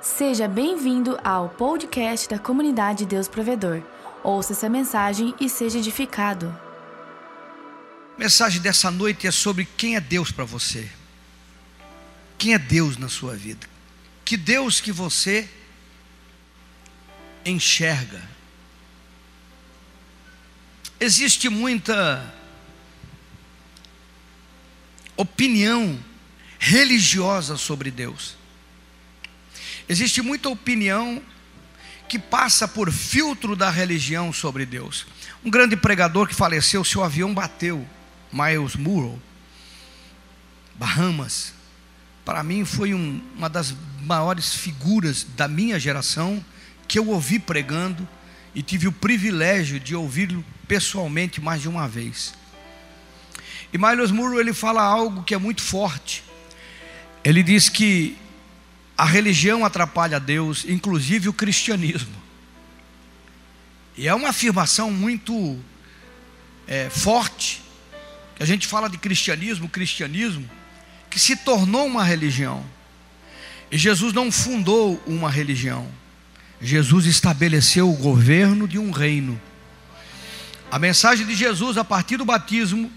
Seja bem-vindo ao podcast da comunidade Deus Provedor. Ouça essa mensagem e seja edificado. A mensagem dessa noite é sobre quem é Deus para você. Quem é Deus na sua vida? Que Deus que você enxerga. Existe muita opinião religiosa sobre Deus. Existe muita opinião que passa por filtro da religião sobre Deus. Um grande pregador que faleceu, seu avião bateu, Miles Murrow, Bahamas. Para mim foi um, uma das maiores figuras da minha geração que eu ouvi pregando e tive o privilégio de ouvi-lo pessoalmente mais de uma vez. E Miles Murrow ele fala algo que é muito forte. Ele diz que a religião atrapalha Deus, inclusive o cristianismo. E é uma afirmação muito é, forte. A gente fala de cristianismo, cristianismo, que se tornou uma religião. E Jesus não fundou uma religião. Jesus estabeleceu o governo de um reino. A mensagem de Jesus a partir do batismo,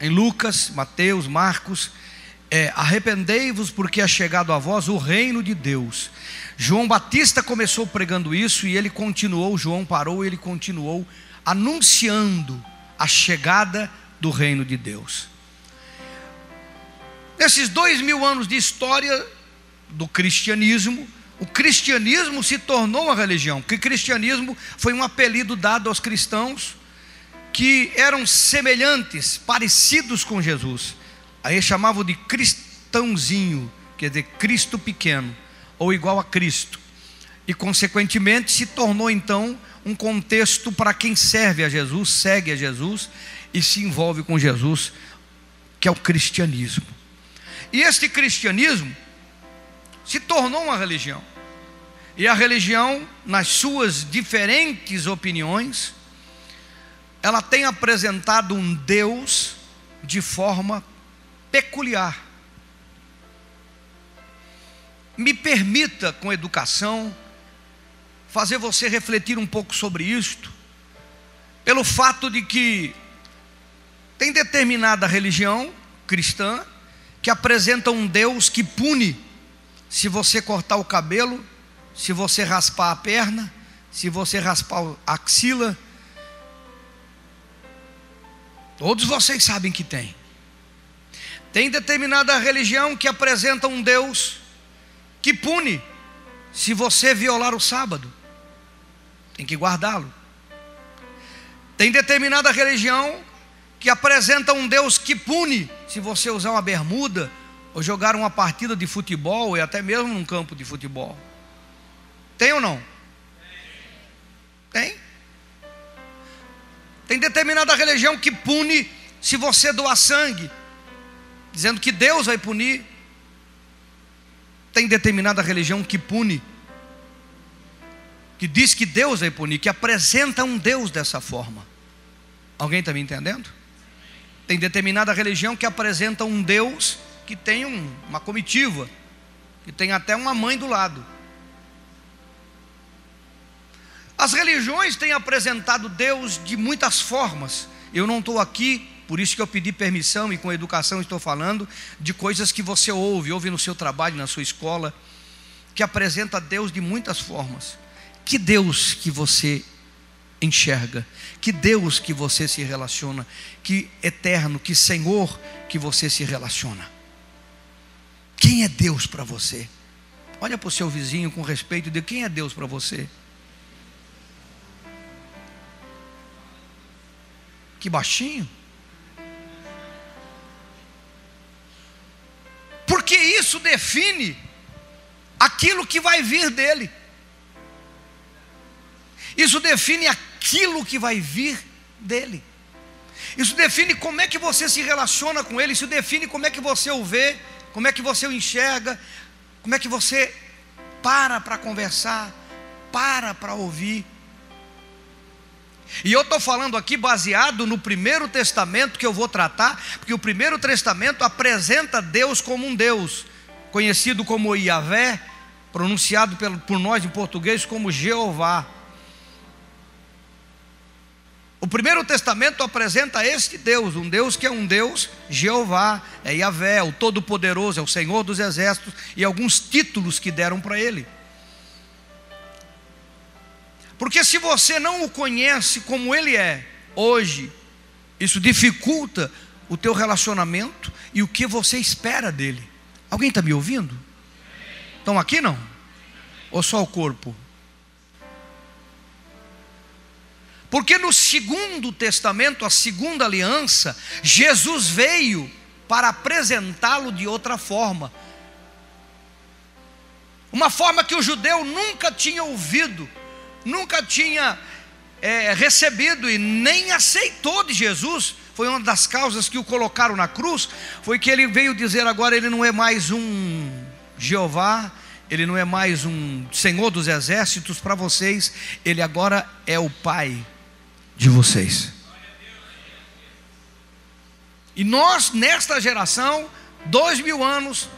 em Lucas, Mateus, Marcos, é, arrependei-vos porque é chegado a vós o reino de Deus. João Batista começou pregando isso e ele continuou, João parou e ele continuou anunciando a chegada do reino de Deus. Nesses dois mil anos de história do cristianismo, o cristianismo se tornou uma religião, que cristianismo foi um apelido dado aos cristãos que eram semelhantes, parecidos com Jesus. Aí chamavam de cristãozinho, quer dizer, Cristo pequeno, ou igual a Cristo. E, consequentemente, se tornou então um contexto para quem serve a Jesus, segue a Jesus e se envolve com Jesus, que é o cristianismo. E este cristianismo se tornou uma religião. E a religião, nas suas diferentes opiniões, ela tem apresentado um Deus de forma peculiar. Me permita, com educação, fazer você refletir um pouco sobre isto, pelo fato de que tem determinada religião cristã que apresenta um Deus que pune se você cortar o cabelo, se você raspar a perna, se você raspar a axila. Todos vocês sabem que tem. Tem determinada religião que apresenta um Deus que pune se você violar o sábado, tem que guardá-lo. Tem determinada religião que apresenta um Deus que pune se você usar uma bermuda ou jogar uma partida de futebol e até mesmo num campo de futebol. Tem ou não? Tem. Tem determinada religião que pune se você doar sangue dizendo que Deus vai punir. Tem determinada religião que pune, que diz que Deus vai punir, que apresenta um Deus dessa forma. Alguém está me entendendo? Tem determinada religião que apresenta um Deus que tem um, uma comitiva, que tem até uma mãe do lado. As religiões têm apresentado Deus de muitas formas. Eu não estou aqui por isso que eu pedi permissão e com educação estou falando de coisas que você ouve, ouve no seu trabalho, na sua escola, que apresenta Deus de muitas formas. Que Deus que você enxerga, que Deus que você se relaciona, que eterno, que Senhor que você se relaciona. Quem é Deus para você? Olha para o seu vizinho com respeito de quem é Deus para você. Que baixinho. Porque isso define aquilo que vai vir dele. Isso define aquilo que vai vir dele. Isso define como é que você se relaciona com ele, isso define como é que você o vê, como é que você o enxerga, como é que você para para conversar, para para ouvir. E eu estou falando aqui baseado no primeiro testamento que eu vou tratar, porque o primeiro testamento apresenta Deus como um Deus, conhecido como Iavé, pronunciado por nós em português como Jeová. O primeiro testamento apresenta este Deus, um Deus que é um Deus Jeová, é Yahvé, é o Todo-Poderoso, é o Senhor dos Exércitos e alguns títulos que deram para ele. Porque se você não o conhece como ele é hoje, isso dificulta o teu relacionamento e o que você espera dele. Alguém está me ouvindo? Estão aqui não? Ou só o corpo? Porque no segundo testamento, a segunda aliança, Jesus veio para apresentá-lo de outra forma. Uma forma que o judeu nunca tinha ouvido, nunca tinha é, recebido e nem aceitou de Jesus. Foi uma das causas que o colocaram na cruz. Foi que ele veio dizer agora: ele não é mais um Jeová, ele não é mais um Senhor dos exércitos para vocês, ele agora é o Pai de vocês. E nós, nesta geração, dois mil anos,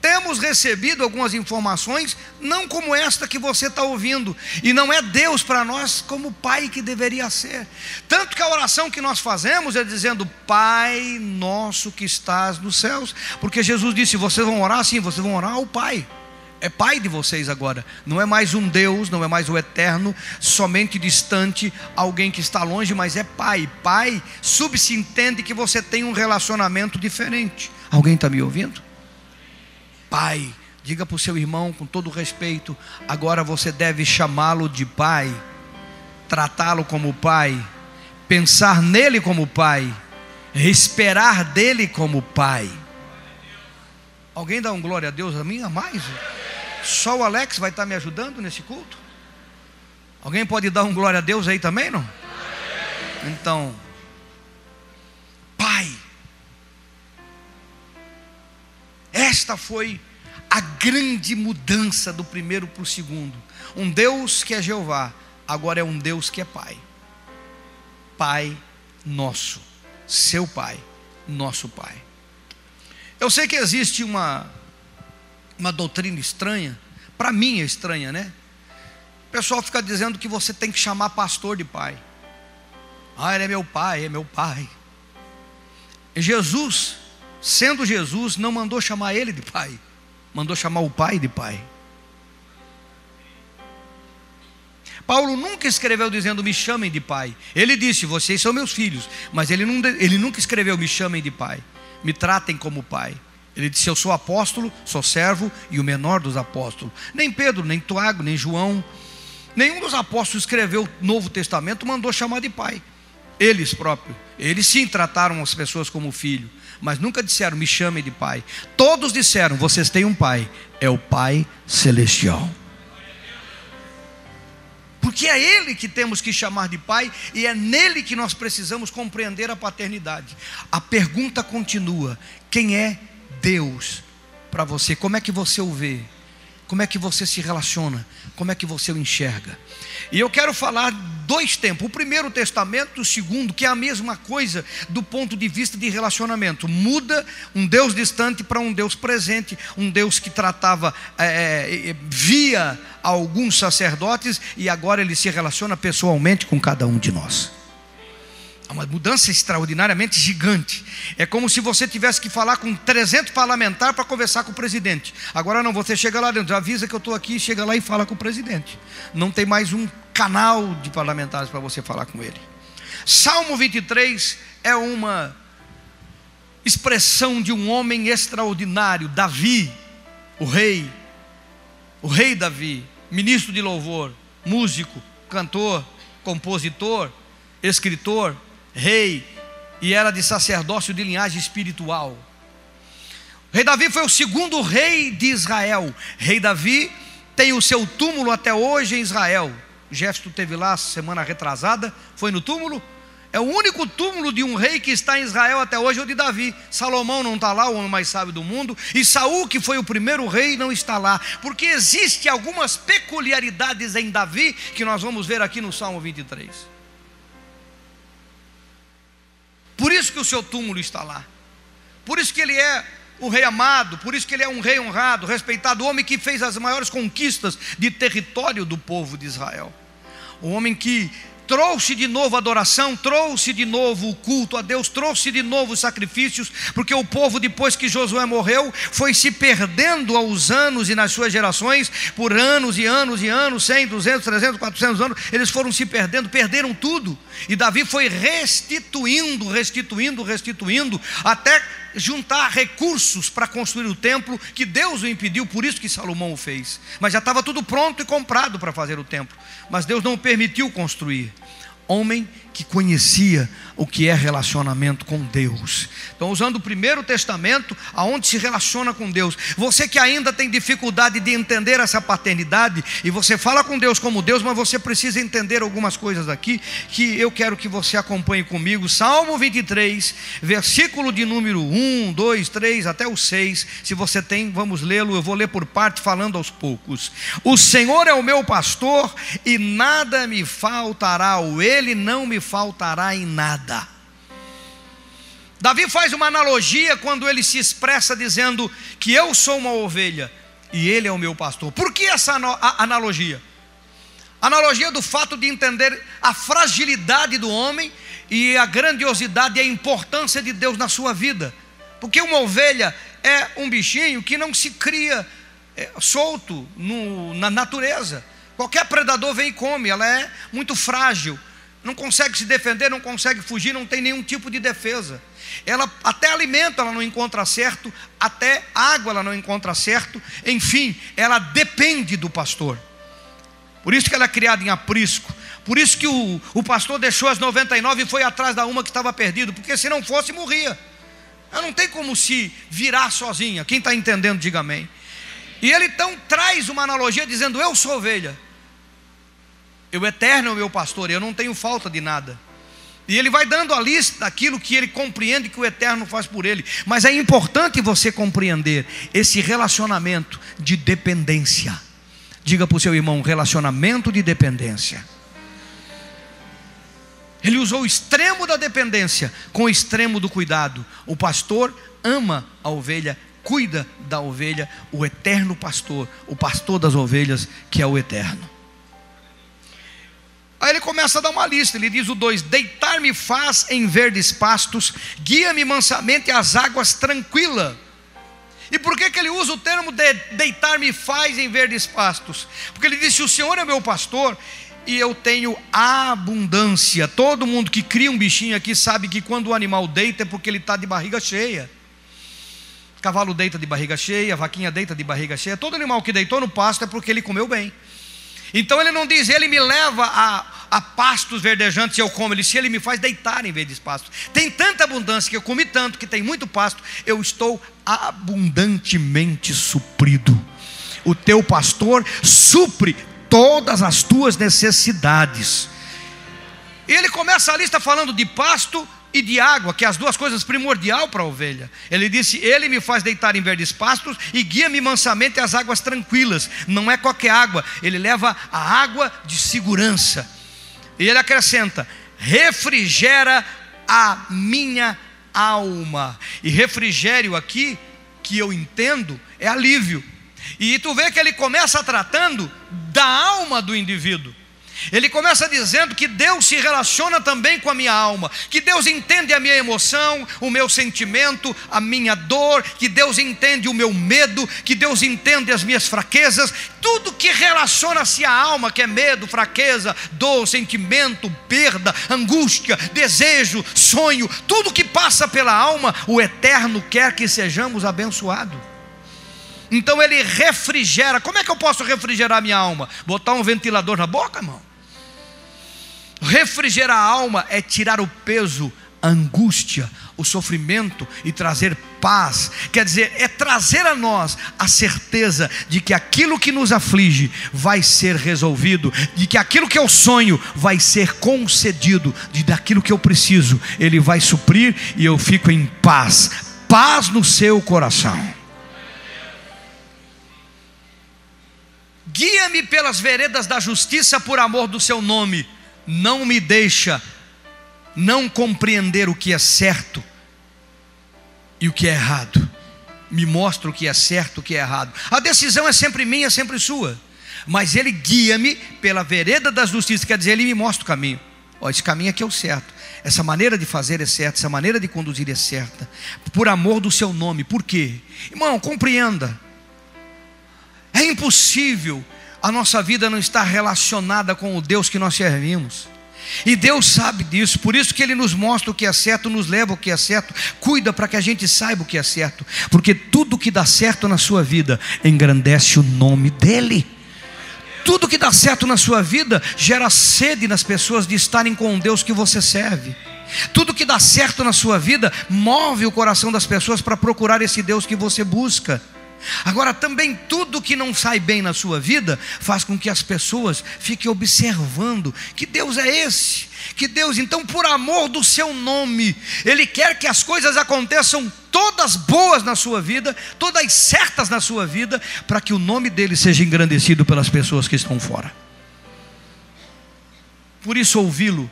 temos recebido algumas informações, não como esta que você está ouvindo, e não é Deus para nós como Pai que deveria ser. Tanto que a oração que nós fazemos é dizendo: Pai nosso que estás nos céus, porque Jesus disse: vocês vão orar sim, vocês vão orar ao Pai é pai de vocês agora. Não é mais um Deus, não é mais o eterno, somente distante, alguém que está longe, mas é pai. Pai subsentende que você tem um relacionamento diferente. Alguém está me ouvindo? Pai, diga para o seu irmão com todo respeito: agora você deve chamá-lo de pai, tratá-lo como pai, pensar nele como pai, esperar dele como pai. Alguém dá um glória a Deus a mim a mais? Só o Alex vai estar me ajudando nesse culto? Alguém pode dar um glória a Deus aí também, não? Então, esta foi a grande mudança do primeiro para o segundo. Um Deus que é Jeová, agora é um Deus que é Pai. Pai nosso, seu Pai, nosso Pai. Eu sei que existe uma uma doutrina estranha, para mim é estranha, né? O pessoal fica dizendo que você tem que chamar pastor de pai. Ah, ele é meu pai, é meu pai. Jesus, sendo Jesus, não mandou chamar ele de pai, mandou chamar o pai de pai. Paulo nunca escreveu dizendo me chamem de pai. Ele disse: vocês são meus filhos, mas ele, não, ele nunca escreveu me chamem de pai. Me tratem como pai. Ele disse: Eu sou apóstolo, sou servo e o menor dos apóstolos. Nem Pedro, nem Tiago, nem João, nenhum dos apóstolos escreveu o Novo Testamento, mandou chamar de pai. Eles próprios. Eles sim trataram as pessoas como filho, mas nunca disseram: Me chame de pai. Todos disseram: Vocês têm um pai, é o Pai Celestial. Porque é Ele que temos que chamar de Pai e é nele que nós precisamos compreender a paternidade. A pergunta continua: quem é Deus para você? Como é que você o vê? Como é que você se relaciona? Como é que você o enxerga? E eu quero falar dois tempos: o primeiro testamento, o segundo, que é a mesma coisa do ponto de vista de relacionamento. Muda um Deus distante para um Deus presente, um Deus que tratava é, via alguns sacerdotes e agora ele se relaciona pessoalmente com cada um de nós. É uma mudança extraordinariamente gigante. É como se você tivesse que falar com 300 parlamentares para conversar com o presidente. Agora não, você chega lá dentro, avisa que eu estou aqui, chega lá e fala com o presidente. Não tem mais um canal de parlamentares para você falar com ele. Salmo 23 é uma expressão de um homem extraordinário, Davi, o rei, o rei Davi, ministro de louvor, músico, cantor, compositor, escritor rei e era de sacerdócio de linhagem espiritual. O rei Davi foi o segundo rei de Israel. Rei Davi tem o seu túmulo até hoje em Israel. O Gesto teve lá semana retrasada, foi no túmulo. É o único túmulo de um rei que está em Israel até hoje, o de Davi. Salomão não está lá, o homem mais sábio do mundo. E Saul, que foi o primeiro rei, não está lá. Porque existe algumas peculiaridades em Davi que nós vamos ver aqui no Salmo 23. Isso que o seu túmulo está lá. Por isso que ele é o rei amado, por isso que ele é um rei honrado, respeitado, o homem que fez as maiores conquistas de território do povo de Israel. O homem que trouxe de novo a adoração, trouxe de novo o culto a Deus, trouxe de novo os sacrifícios, porque o povo, depois que Josué morreu, foi se perdendo aos anos e nas suas gerações, por anos e anos e anos 100, 200, 300, 400 anos eles foram se perdendo, perderam tudo, e Davi foi restituindo, restituindo, restituindo, até juntar recursos para construir o templo que Deus o impediu, por isso que Salomão o fez. Mas já estava tudo pronto e comprado para fazer o templo, mas Deus não permitiu construir. Homem que conhecia o que é relacionamento com Deus. Então, usando o primeiro testamento, aonde se relaciona com Deus. Você que ainda tem dificuldade de entender essa paternidade, e você fala com Deus como Deus, mas você precisa entender algumas coisas aqui, que eu quero que você acompanhe comigo. Salmo 23, versículo de número 1, 2, 3 até o 6. Se você tem, vamos lê-lo. Eu vou ler por parte, falando aos poucos. O Senhor é o meu pastor, e nada me faltará, ou ele não me faltará em nada. Davi faz uma analogia quando ele se expressa dizendo que eu sou uma ovelha e ele é o meu pastor. Por que essa analogia? Analogia do fato de entender a fragilidade do homem e a grandiosidade e a importância de Deus na sua vida. Porque uma ovelha é um bichinho que não se cria é, solto no, na natureza. Qualquer predador vem e come, ela é muito frágil não consegue se defender, não consegue fugir, não tem nenhum tipo de defesa. Ela até alimento ela não encontra certo, até água ela não encontra certo, enfim, ela depende do pastor. Por isso que ela é criada em aprisco. Por isso que o, o pastor deixou as 99 e foi atrás da uma que estava perdida, porque se não fosse, morria. Ela não tem como se virar sozinha. Quem está entendendo, diga amém. E ele então traz uma analogia dizendo: Eu sou ovelha. O eterno é o meu pastor, eu não tenho falta de nada. E ele vai dando a lista daquilo que ele compreende que o eterno faz por ele. Mas é importante você compreender esse relacionamento de dependência. Diga para o seu irmão: relacionamento de dependência. Ele usou o extremo da dependência com o extremo do cuidado. O pastor ama a ovelha, cuida da ovelha, o eterno pastor, o pastor das ovelhas, que é o eterno. Aí ele começa a dar uma lista, ele diz o 2: Deitar-me faz em verdes pastos, guia-me mansamente às águas tranquilas. E por que, que ele usa o termo de deitar-me faz em verdes pastos? Porque ele disse: O Senhor é meu pastor e eu tenho abundância. Todo mundo que cria um bichinho aqui sabe que quando o animal deita é porque ele está de barriga cheia. Cavalo deita de barriga cheia, vaquinha deita de barriga cheia. Todo animal que deitou no pasto é porque ele comeu bem. Então ele não diz, ele me leva a, a pastos verdejantes e eu como. Ele diz, ele me faz deitar em vez de pastos. Tem tanta abundância que eu comi tanto que tem muito pasto, eu estou abundantemente suprido. O teu pastor supre todas as tuas necessidades. E ele começa a lista falando de pasto, e de água, que é as duas coisas primordial para a ovelha. Ele disse: Ele me faz deitar em verdes pastos e guia-me mansamente às águas tranquilas. Não é qualquer água, ele leva a água de segurança. E ele acrescenta: refrigera a minha alma. E refrigério aqui, que eu entendo, é alívio. E tu vê que ele começa tratando da alma do indivíduo. Ele começa dizendo que Deus se relaciona também com a minha alma, que Deus entende a minha emoção, o meu sentimento, a minha dor, que Deus entende o meu medo, que Deus entende as minhas fraquezas, tudo que relaciona-se à alma, que é medo, fraqueza, dor, sentimento, perda, angústia, desejo, sonho, tudo que passa pela alma, o Eterno quer que sejamos abençoados. Então ele refrigera. Como é que eu posso refrigerar minha alma? Botar um ventilador na boca, irmão? Refrigerar a alma é tirar o peso, a angústia, o sofrimento e trazer paz. Quer dizer, é trazer a nós a certeza de que aquilo que nos aflige vai ser resolvido, de que aquilo que eu sonho vai ser concedido, de daquilo que eu preciso, ele vai suprir e eu fico em paz. Paz no seu coração. Guia-me pelas veredas da justiça por amor do seu nome não me deixa não compreender o que é certo e o que é errado. me mostra o que é certo, o que é errado. A decisão é sempre minha, é sempre sua. Mas Ele guia-me pela vereda das justiças, quer dizer, Ele me mostra o caminho. Ó, esse caminho aqui é o certo. Essa maneira de fazer é certa, essa maneira de conduzir é certa. Por amor do seu nome. Por quê? Irmão, compreenda. É impossível a nossa vida não estar relacionada com o Deus que nós servimos. E Deus sabe disso, por isso que Ele nos mostra o que é certo, nos leva o que é certo, cuida para que a gente saiba o que é certo, porque tudo que dá certo na sua vida engrandece o nome dEle. Tudo que dá certo na sua vida gera sede nas pessoas de estarem com o Deus que você serve. Tudo que dá certo na sua vida move o coração das pessoas para procurar esse Deus que você busca. Agora, também tudo que não sai bem na sua vida faz com que as pessoas fiquem observando que Deus é esse, que Deus, então, por amor do seu nome, Ele quer que as coisas aconteçam todas boas na sua vida, todas certas na sua vida, para que o nome dele seja engrandecido pelas pessoas que estão fora. Por isso, ouvi-lo,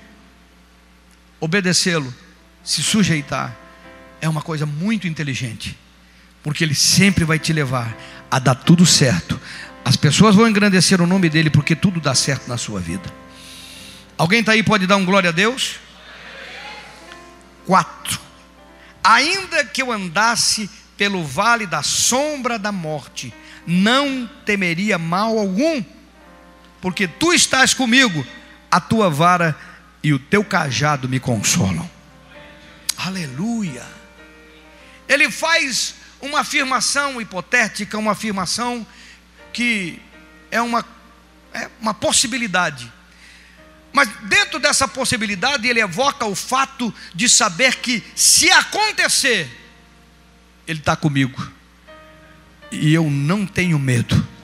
obedecê-lo, se sujeitar, é uma coisa muito inteligente porque Ele sempre vai te levar a dar tudo certo. As pessoas vão engrandecer o nome dEle, porque tudo dá certo na sua vida. Alguém está aí, pode dar um glória a Deus? Quatro. Ainda que eu andasse pelo vale da sombra da morte, não temeria mal algum, porque tu estás comigo, a tua vara e o teu cajado me consolam. Aleluia. Ele faz uma afirmação hipotética, uma afirmação que é uma, é uma possibilidade. Mas dentro dessa possibilidade, ele evoca o fato de saber que, se acontecer, ele está comigo, e eu não tenho medo.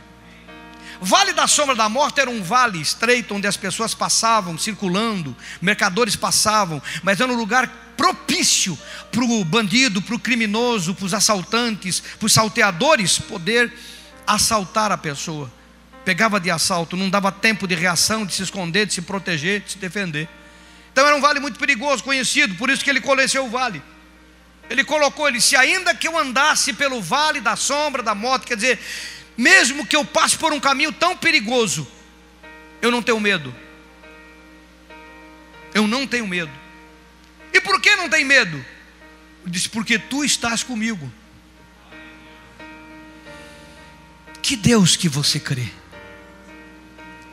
Vale da sombra da morte era um vale estreito onde as pessoas passavam circulando, mercadores passavam, mas era um lugar propício para o bandido, para o criminoso, para os assaltantes, para os salteadores poder assaltar a pessoa. Pegava de assalto, não dava tempo de reação, de se esconder, de se proteger, de se defender. Então era um vale muito perigoso, conhecido, por isso que ele conheceu o vale. Ele colocou, ele se ainda que eu andasse pelo vale da sombra da morte, quer dizer, mesmo que eu passe por um caminho tão perigoso, eu não tenho medo. Eu não tenho medo. E por que não tem medo? Diz: Porque tu estás comigo. Que Deus que você crê?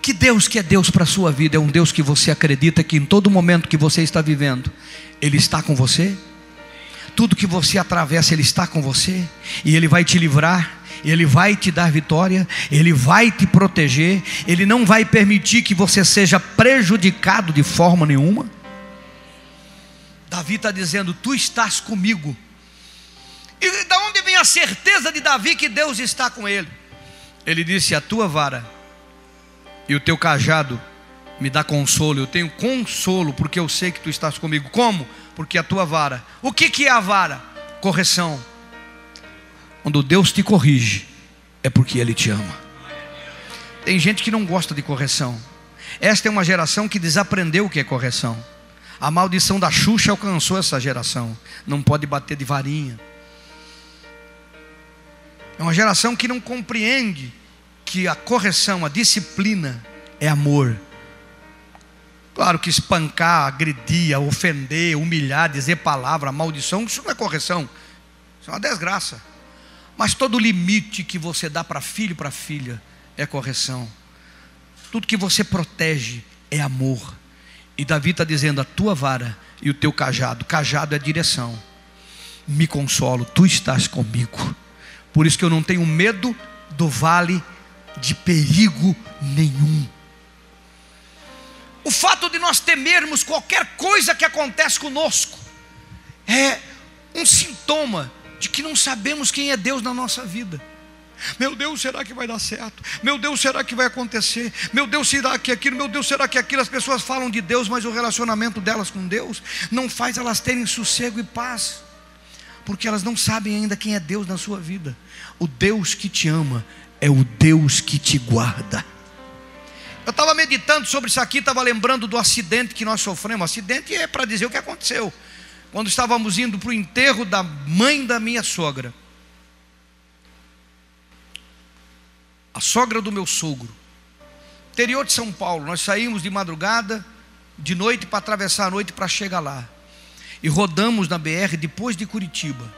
Que Deus que é Deus para a sua vida é um Deus que você acredita que em todo momento que você está vivendo, Ele está com você? Tudo que você atravessa, Ele está com você, e Ele vai te livrar, ele vai te dar vitória, Ele vai te proteger, Ele não vai permitir que você seja prejudicado de forma nenhuma. Davi está dizendo: Tu estás comigo. E da onde vem a certeza de Davi que Deus está com ele? Ele disse: A tua vara e o teu cajado me dá consolo. Eu tenho consolo porque eu sei que tu estás comigo. Como? Porque a tua vara. O que, que é a vara? Correção. Quando Deus te corrige, é porque Ele te ama. Tem gente que não gosta de correção. Esta é uma geração que desaprendeu o que é correção. A maldição da Xuxa alcançou essa geração. Não pode bater de varinha. É uma geração que não compreende que a correção, a disciplina é amor. Claro que espancar, agredir, ofender, humilhar, dizer palavra, maldição, isso não é correção. Isso é uma desgraça. Mas todo limite que você dá para filho para filha é correção. Tudo que você protege é amor. E Davi está dizendo: a tua vara e o teu cajado, cajado é direção. Me consolo, tu estás comigo. Por isso que eu não tenho medo do vale de perigo nenhum. O fato de nós temermos qualquer coisa que acontece conosco é um sintoma de que não sabemos quem é Deus na nossa vida. Meu Deus, será que vai dar certo? Meu Deus, será que vai acontecer? Meu Deus, será que aquilo? Meu Deus, será que aquilo? As pessoas falam de Deus, mas o relacionamento delas com Deus não faz elas terem sossego e paz, porque elas não sabem ainda quem é Deus na sua vida. O Deus que te ama é o Deus que te guarda. Eu estava meditando sobre isso aqui, estava lembrando do acidente que nós sofremos. Acidente é para dizer o que aconteceu quando estávamos indo para o enterro da mãe da minha sogra. a sogra do meu sogro. Interior de São Paulo, nós saímos de madrugada, de noite para atravessar a noite para chegar lá. E rodamos na BR depois de Curitiba.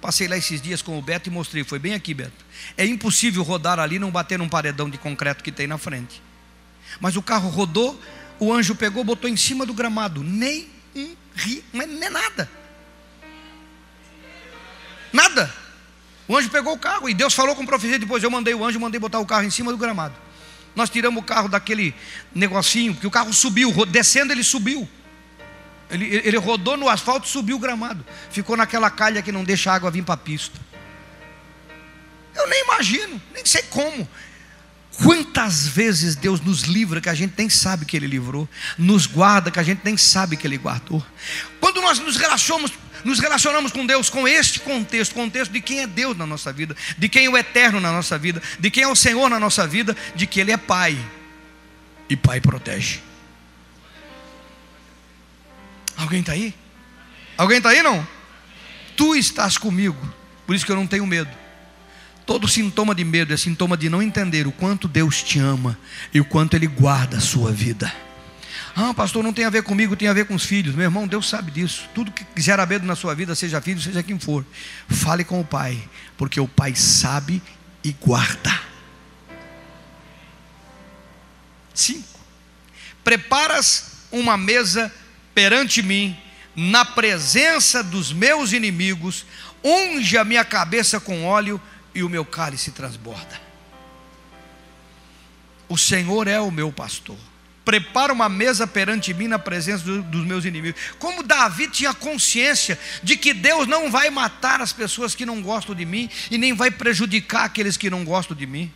Passei lá esses dias com o Beto e mostrei, foi bem aqui, Beto. É impossível rodar ali e não bater num paredão de concreto que tem na frente. Mas o carro rodou, o anjo pegou, botou em cima do gramado, nem um ri, mas nem nada. Nada. O anjo pegou o carro e Deus falou com profecia depois. Eu mandei o anjo, mandei botar o carro em cima do gramado. Nós tiramos o carro daquele negocinho, porque o carro subiu, descendo ele subiu. Ele, ele rodou no asfalto e subiu o gramado. Ficou naquela calha que não deixa a água vir para a pista. Eu nem imagino, nem sei como. Quantas vezes Deus nos livra que a gente nem sabe que Ele livrou, nos guarda que a gente nem sabe que Ele guardou. Quando nós nos relacionamos, nos relacionamos com Deus com este contexto, contexto de quem é Deus na nossa vida, de quem é o eterno na nossa vida, de quem é o Senhor na nossa vida, de que Ele é Pai e Pai protege. Alguém está aí? Alguém está aí não? Tu estás comigo, por isso que eu não tenho medo. Todo sintoma de medo é sintoma de não entender o quanto Deus te ama e o quanto Ele guarda a sua vida. Ah, pastor, não tem a ver comigo, tem a ver com os filhos. Meu irmão, Deus sabe disso. Tudo que gera medo na sua vida, seja filho, seja quem for, fale com o Pai, porque o Pai sabe e guarda. Cinco. Preparas uma mesa perante mim, na presença dos meus inimigos, unge a minha cabeça com óleo e o meu cálice transborda. O Senhor é o meu pastor. Prepara uma mesa perante mim na presença do, dos meus inimigos. Como Davi tinha consciência de que Deus não vai matar as pessoas que não gostam de mim e nem vai prejudicar aqueles que não gostam de mim.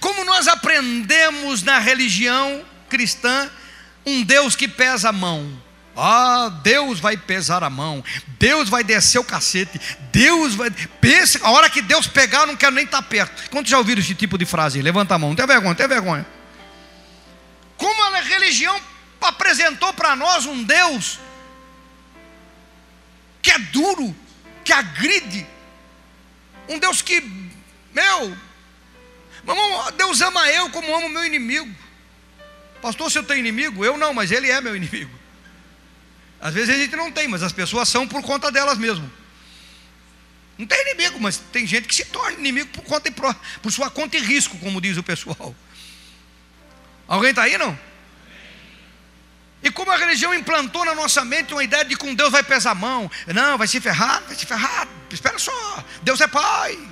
Como nós aprendemos na religião cristã um Deus que pesa a mão. Ah, Deus vai pesar a mão, Deus vai descer o cacete, Deus vai. Pensa, a hora que Deus pegar, eu não quero nem estar perto. Quantos já ouviram esse tipo de frase? Levanta a mão, não tem vergonha, não tem vergonha. Como a religião apresentou para nós um Deus que é duro, que agride, um Deus que, meu, Deus ama eu como ama o meu inimigo. Pastor, se eu tenho inimigo, eu não, mas ele é meu inimigo. Às vezes a gente não tem, mas as pessoas são por conta delas mesmo. Não tem inimigo, mas tem gente que se torna inimigo por, conta e por, por sua conta e risco, como diz o pessoal. Alguém está aí, não? E como a religião implantou na nossa mente uma ideia de que com Deus vai pesar a mão, não, vai se ferrar, vai se ferrar, espera só, Deus é Pai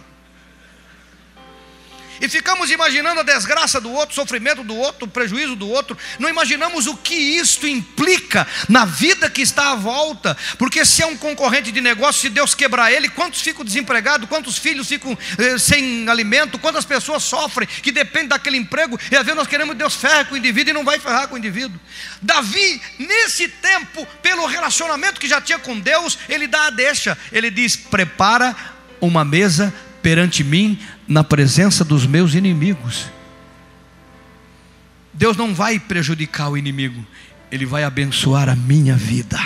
e ficamos imaginando a desgraça do outro, o sofrimento do outro, o prejuízo do outro, não imaginamos o que isto implica na vida que está à volta, porque se é um concorrente de negócio, se Deus quebrar ele, quantos ficam desempregados, quantos filhos ficam eh, sem alimento, quantas pessoas sofrem que dependem daquele emprego, e às vezes nós queremos que Deus ferre com o indivíduo e não vai ferrar com o indivíduo. Davi, nesse tempo, pelo relacionamento que já tinha com Deus, ele dá a deixa, ele diz: prepara uma mesa perante mim na presença dos meus inimigos. Deus não vai prejudicar o inimigo, ele vai abençoar a minha vida.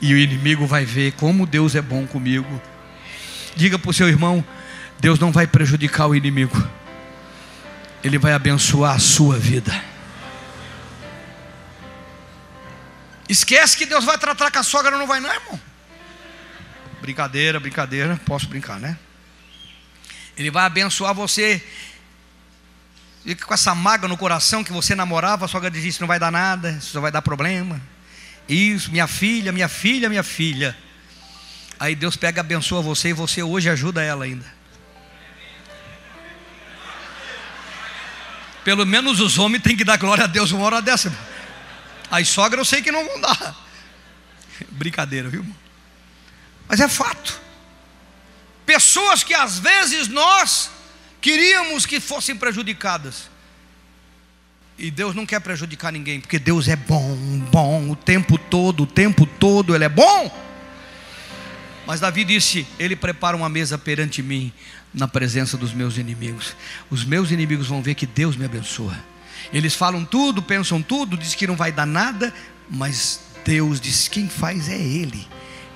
E o inimigo vai ver como Deus é bom comigo. Diga para o seu irmão: Deus não vai prejudicar o inimigo, ele vai abençoar a sua vida. Esquece que Deus vai tratar com a sogra, não vai, não, irmão. Brincadeira, brincadeira, posso brincar, né? Ele vai abençoar você. Fica com essa mágoa no coração que você namorava, a sogra diz: Isso não vai dar nada, isso só vai dar problema. Isso, minha filha, minha filha, minha filha. Aí Deus pega, abençoa você e você hoje ajuda ela ainda. Pelo menos os homens têm que dar glória a Deus uma hora dessa. As sogras eu sei que não vão dar. Brincadeira, viu? Mas é fato. Pessoas que às vezes nós queríamos que fossem prejudicadas. E Deus não quer prejudicar ninguém, porque Deus é bom, bom, o tempo todo, o tempo todo Ele é bom. Mas Davi disse: Ele prepara uma mesa perante mim, na presença dos meus inimigos. Os meus inimigos vão ver que Deus me abençoa. Eles falam tudo, pensam tudo, diz que não vai dar nada, mas Deus diz: quem faz é Ele.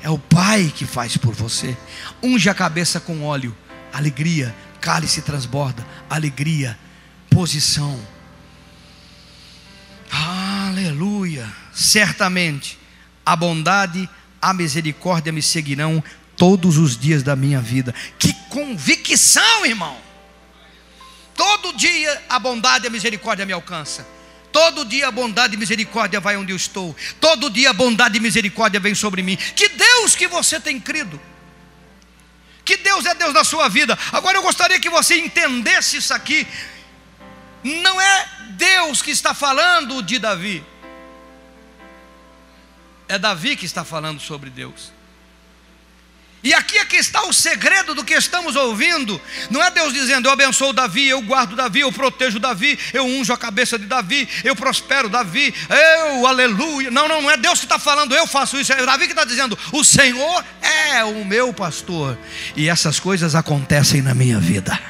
É o Pai que faz por você. Unge a cabeça com óleo, alegria, cálice transborda, alegria, posição. Aleluia! Certamente a bondade, a misericórdia me seguirão todos os dias da minha vida. Que convicção, irmão! Todo dia a bondade e a misericórdia me alcança. Todo dia a bondade e misericórdia vai onde eu estou. Todo dia a bondade e misericórdia vem sobre mim. Que Deus que você tem crido. Que Deus é Deus da sua vida. Agora eu gostaria que você entendesse isso aqui. Não é Deus que está falando de Davi. É Davi que está falando sobre Deus. E aqui é que está o segredo do que estamos ouvindo. Não é Deus dizendo, eu abençoo Davi, eu guardo Davi, eu protejo Davi, eu unjo a cabeça de Davi, eu prospero Davi, eu, aleluia. Não, não, não é Deus que está falando, eu faço isso. É Davi que está dizendo, o Senhor é o meu pastor. E essas coisas acontecem na minha vida.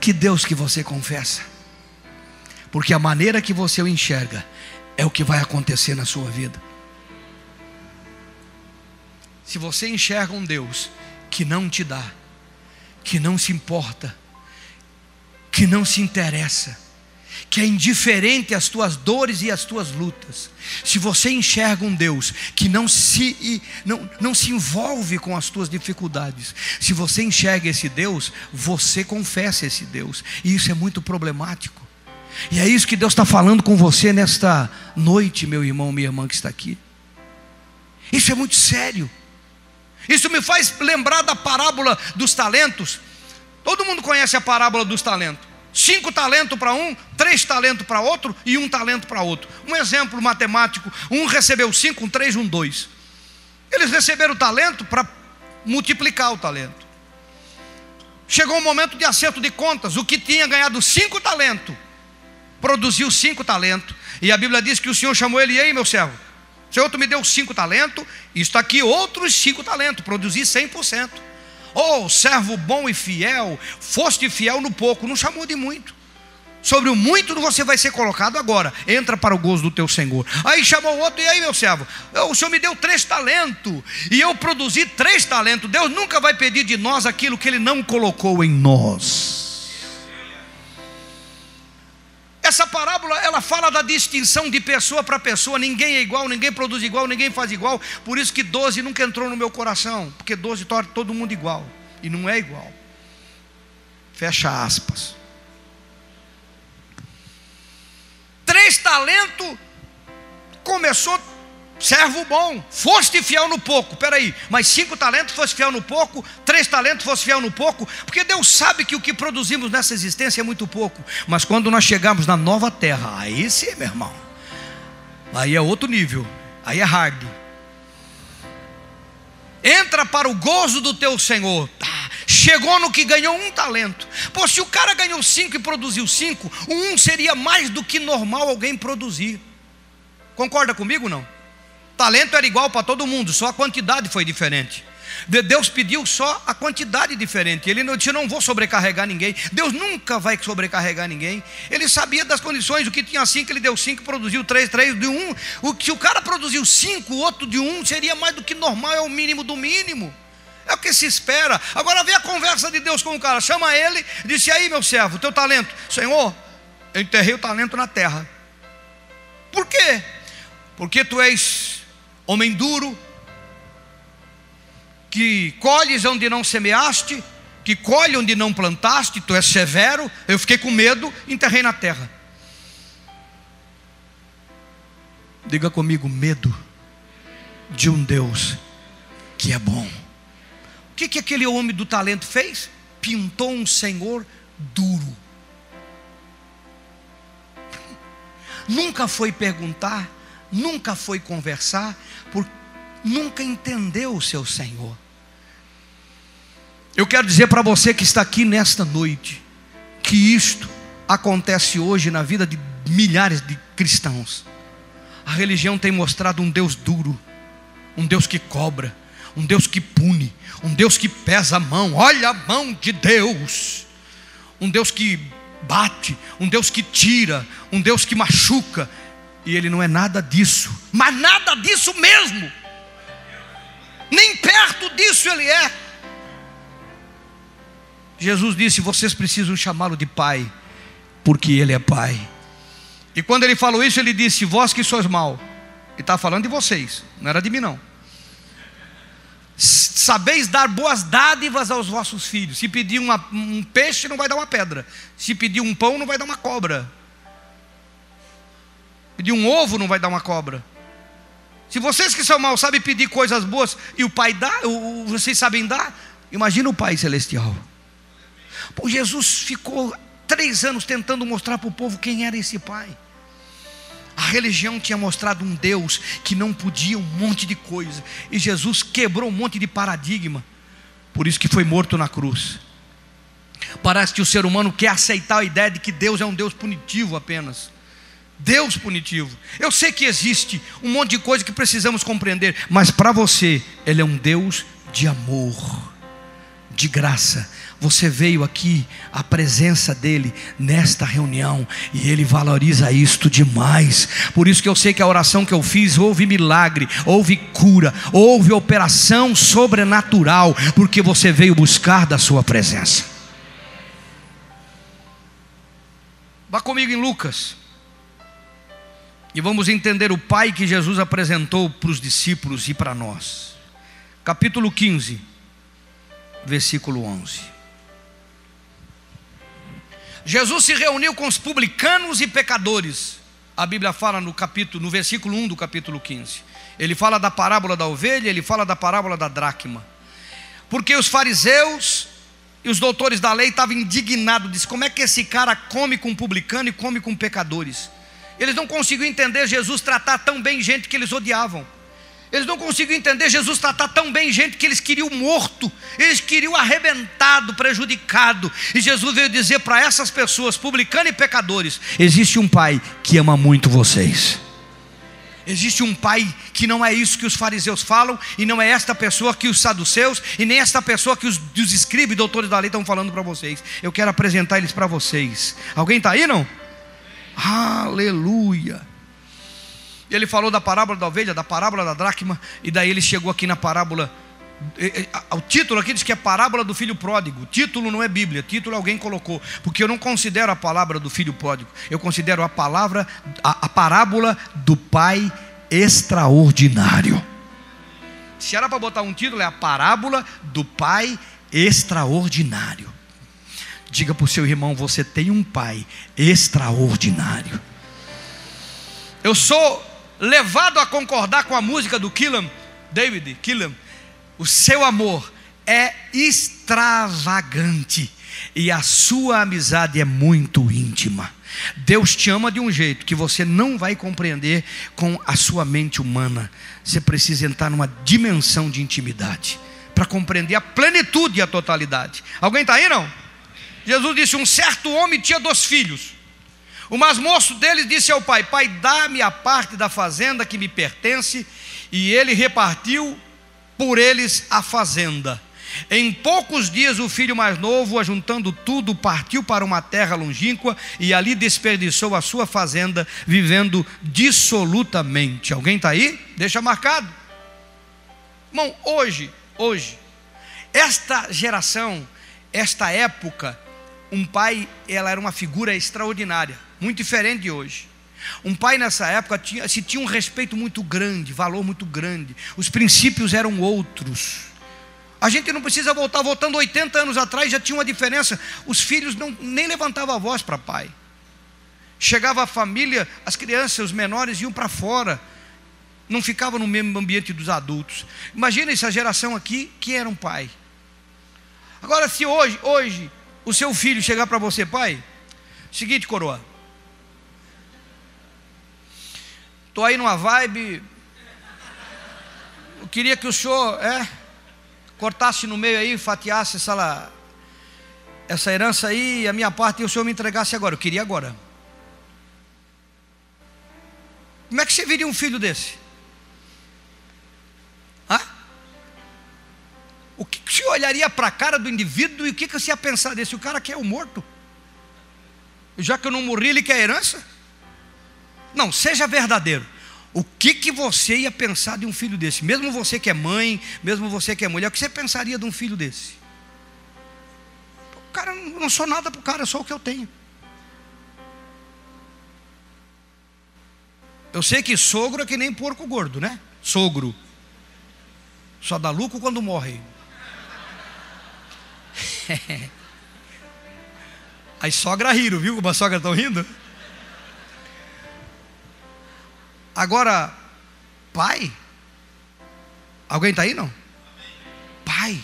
Que Deus que você confessa. Porque a maneira que você o enxerga é o que vai acontecer na sua vida. Se você enxerga um Deus que não te dá, que não se importa, que não se interessa, que é indiferente às tuas dores e às tuas lutas. Se você enxerga um Deus que não se, não, não se envolve com as tuas dificuldades, se você enxerga esse Deus, você confessa esse Deus, e isso é muito problemático. E é isso que Deus está falando com você nesta noite, meu irmão, minha irmã que está aqui. Isso é muito sério. Isso me faz lembrar da parábola dos talentos. Todo mundo conhece a parábola dos talentos. Cinco talentos para um, três talentos para outro e um talento para outro. Um exemplo matemático: um recebeu cinco, um três, um dois. Eles receberam o talento para multiplicar o talento. Chegou o momento de acerto de contas. O que tinha ganhado cinco talentos produziu cinco talentos. E a Bíblia diz que o Senhor chamou ele, e aí, meu servo, Senhor, tu me deu cinco talentos, está aqui outros cinco talentos, produzi 100%. Oh, servo bom e fiel, foste fiel no pouco, não chamou de muito. Sobre o muito você vai ser colocado agora. Entra para o gozo do teu Senhor. Aí chamou outro, e aí, meu servo? O Senhor me deu três talentos, e eu produzi três talentos. Deus nunca vai pedir de nós aquilo que Ele não colocou em nós. Essa parábola ela fala da distinção de pessoa para pessoa. Ninguém é igual, ninguém produz igual, ninguém faz igual. Por isso que 12 nunca entrou no meu coração, porque 12 torna todo mundo igual e não é igual. Fecha aspas. Três talentos começou servo bom, foste fiel no pouco, peraí, mas cinco talentos foste fiel no pouco, três talentos foste fiel no pouco, porque Deus sabe que o que produzimos nessa existência é muito pouco, mas quando nós chegamos na nova terra, aí sim, meu irmão, aí é outro nível, aí é hard. Entra para o gozo do teu Senhor. Tá, chegou no que ganhou um talento. Pô, se o cara ganhou cinco e produziu cinco, um seria mais do que normal alguém produzir. Concorda comigo não? Talento era igual para todo mundo, só a quantidade foi diferente. Deus pediu só a quantidade diferente. Ele não disse: Não vou sobrecarregar ninguém. Deus nunca vai sobrecarregar ninguém. Ele sabia das condições. O que tinha cinco, ele deu cinco, produziu três, três de um. O que o cara produziu cinco, o outro de um, seria mais do que normal, é o mínimo do mínimo. É o que se espera. Agora vê a conversa de Deus com o cara. Chama ele, disse: Aí, meu servo, teu talento. Senhor, eu enterrei o talento na terra. Por quê? Porque tu és homem duro, que colhes onde não semeaste, que colhe onde não plantaste, tu és severo. Eu fiquei com medo, enterrei na terra. Diga comigo, medo de um Deus que é bom. O que, que aquele homem do talento fez? Pintou um Senhor duro. Nunca foi perguntar nunca foi conversar, por nunca entendeu o seu Senhor. Eu quero dizer para você que está aqui nesta noite, que isto acontece hoje na vida de milhares de cristãos. A religião tem mostrado um Deus duro, um Deus que cobra, um Deus que pune, um Deus que pesa a mão, olha a mão de Deus, um Deus que bate, um Deus que tira, um Deus que machuca, e ele não é nada disso, mas nada disso mesmo. Nem perto disso ele é. Jesus disse: Vocês precisam chamá-lo de Pai, porque Ele é Pai. E quando ele falou isso, ele disse: Vós que sois mal. Ele está falando de vocês, não era de mim, não. Sabeis dar boas dádivas aos vossos filhos. Se pedir uma, um peixe, não vai dar uma pedra. Se pedir um pão, não vai dar uma cobra. Pedir um ovo, não vai dar uma cobra. Se vocês que são mal sabem pedir coisas boas e o Pai dá, vocês sabem dar, imagina o Pai Celestial. Pô, Jesus ficou três anos tentando mostrar para o povo quem era esse Pai. A religião tinha mostrado um Deus que não podia um monte de coisa. E Jesus quebrou um monte de paradigma. Por isso que foi morto na cruz. Parece que o ser humano quer aceitar a ideia de que Deus é um Deus punitivo apenas. Deus punitivo. Eu sei que existe um monte de coisa que precisamos compreender, mas para você, Ele é um Deus de amor, de graça, você veio aqui, a presença dele nesta reunião, e ele valoriza isto demais. Por isso que eu sei que a oração que eu fiz houve milagre, houve cura, houve operação sobrenatural, porque você veio buscar da sua presença. Vá comigo em Lucas. E vamos entender o Pai que Jesus apresentou para os discípulos e para nós. Capítulo 15, versículo 11. Jesus se reuniu com os publicanos e pecadores. A Bíblia fala no capítulo, no versículo 1 do capítulo 15. Ele fala da parábola da ovelha, ele fala da parábola da dracma. Porque os fariseus e os doutores da lei estavam indignados, diz: "Como é que esse cara come com publicano e come com pecadores?" Eles não conseguiam entender Jesus tratar tão bem gente que eles odiavam. Eles não conseguiam entender Jesus tratar tão bem gente que eles queriam morto, eles queriam arrebentado, prejudicado. E Jesus veio dizer para essas pessoas, publicanos e pecadores: existe um Pai que ama muito vocês. Existe um pai que não é isso que os fariseus falam, e não é esta pessoa que os saduceus, e nem esta pessoa que os, os escribas e doutores da lei estão falando para vocês. Eu quero apresentar eles para vocês. Alguém está aí, não? Aleluia ele falou da parábola da ovelha, da parábola da dracma, e daí ele chegou aqui na parábola. O título aqui diz que é parábola do filho pródigo. O título não é Bíblia, título alguém colocou, porque eu não considero a palavra do filho pródigo, eu considero a palavra, a, a parábola do pai extraordinário. Se era para botar um título, é a parábola do pai extraordinário. Diga para o seu irmão: você tem um pai extraordinário. Eu sou levado a concordar com a música do Killam, David Killam, o seu amor é extravagante e a sua amizade é muito íntima. Deus te ama de um jeito que você não vai compreender com a sua mente humana. Você precisa entrar numa dimensão de intimidade para compreender a plenitude e a totalidade. Alguém está aí não? Jesus disse: Um certo homem tinha dois filhos. O mais moço deles disse ao pai: Pai, dá-me a parte da fazenda que me pertence. E ele repartiu por eles a fazenda. Em poucos dias, o filho mais novo, ajuntando tudo, partiu para uma terra longínqua e ali desperdiçou a sua fazenda, vivendo dissolutamente. Alguém está aí? Deixa marcado. Irmão, hoje, hoje, esta geração, esta época, um pai, ela era uma figura extraordinária muito diferente de hoje. Um pai nessa época tinha, se tinha um respeito muito grande, valor muito grande. Os princípios eram outros. A gente não precisa voltar, voltando 80 anos atrás já tinha uma diferença. Os filhos não, nem levantavam a voz para pai. Chegava a família, as crianças, os menores iam para fora. Não ficavam no mesmo ambiente dos adultos. Imagina essa geração aqui que era um pai. Agora, se hoje, hoje, o seu filho chegar para você, pai, seguinte, coroa, Estou aí numa vibe. Eu queria que o senhor é, cortasse no meio aí, fatiasse essa, essa herança aí, a minha parte, e o senhor me entregasse agora. Eu queria agora. Como é que você viria um filho desse? O que, que você olharia para a cara do indivíduo e o que, que você ia pensar desse? O cara quer o morto. Já que eu não morri, ele quer herança? Não, seja verdadeiro. O que, que você ia pensar de um filho desse? Mesmo você que é mãe, mesmo você que é mulher, o que você pensaria de um filho desse? não, não sou nada para o cara, só o que eu tenho. Eu sei que sogro é que nem porco gordo, né? Sogro. Só dá lucro quando morre. As sogra riram, viu como as sogras estão rindo? Agora, pai? Alguém está aí não? Pai.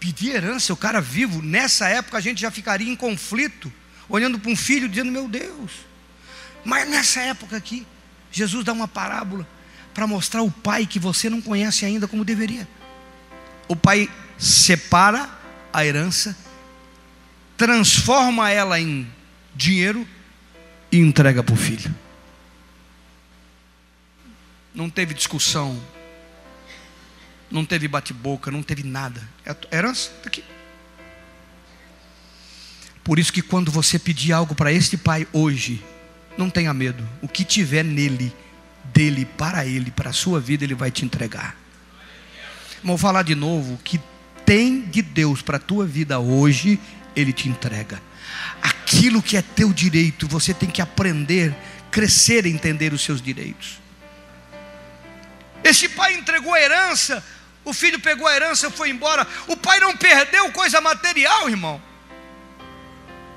Pedir herança, o cara vivo, nessa época a gente já ficaria em conflito, olhando para um filho dizendo: Meu Deus. Mas nessa época aqui, Jesus dá uma parábola para mostrar o pai que você não conhece ainda como deveria. O pai separa a herança, transforma ela em dinheiro e entrega para o filho não teve discussão, não teve bate-boca, não teve nada. É herança está aqui. Por isso que quando você pedir algo para este pai hoje, não tenha medo. O que tiver nele, dele, para ele, para a sua vida, ele vai te entregar. Vou falar de novo, que tem de Deus para a tua vida hoje, ele te entrega. Aquilo que é teu direito, você tem que aprender, crescer a entender os seus direitos. Esse pai entregou a herança, o filho pegou a herança e foi embora. O pai não perdeu coisa material, irmão.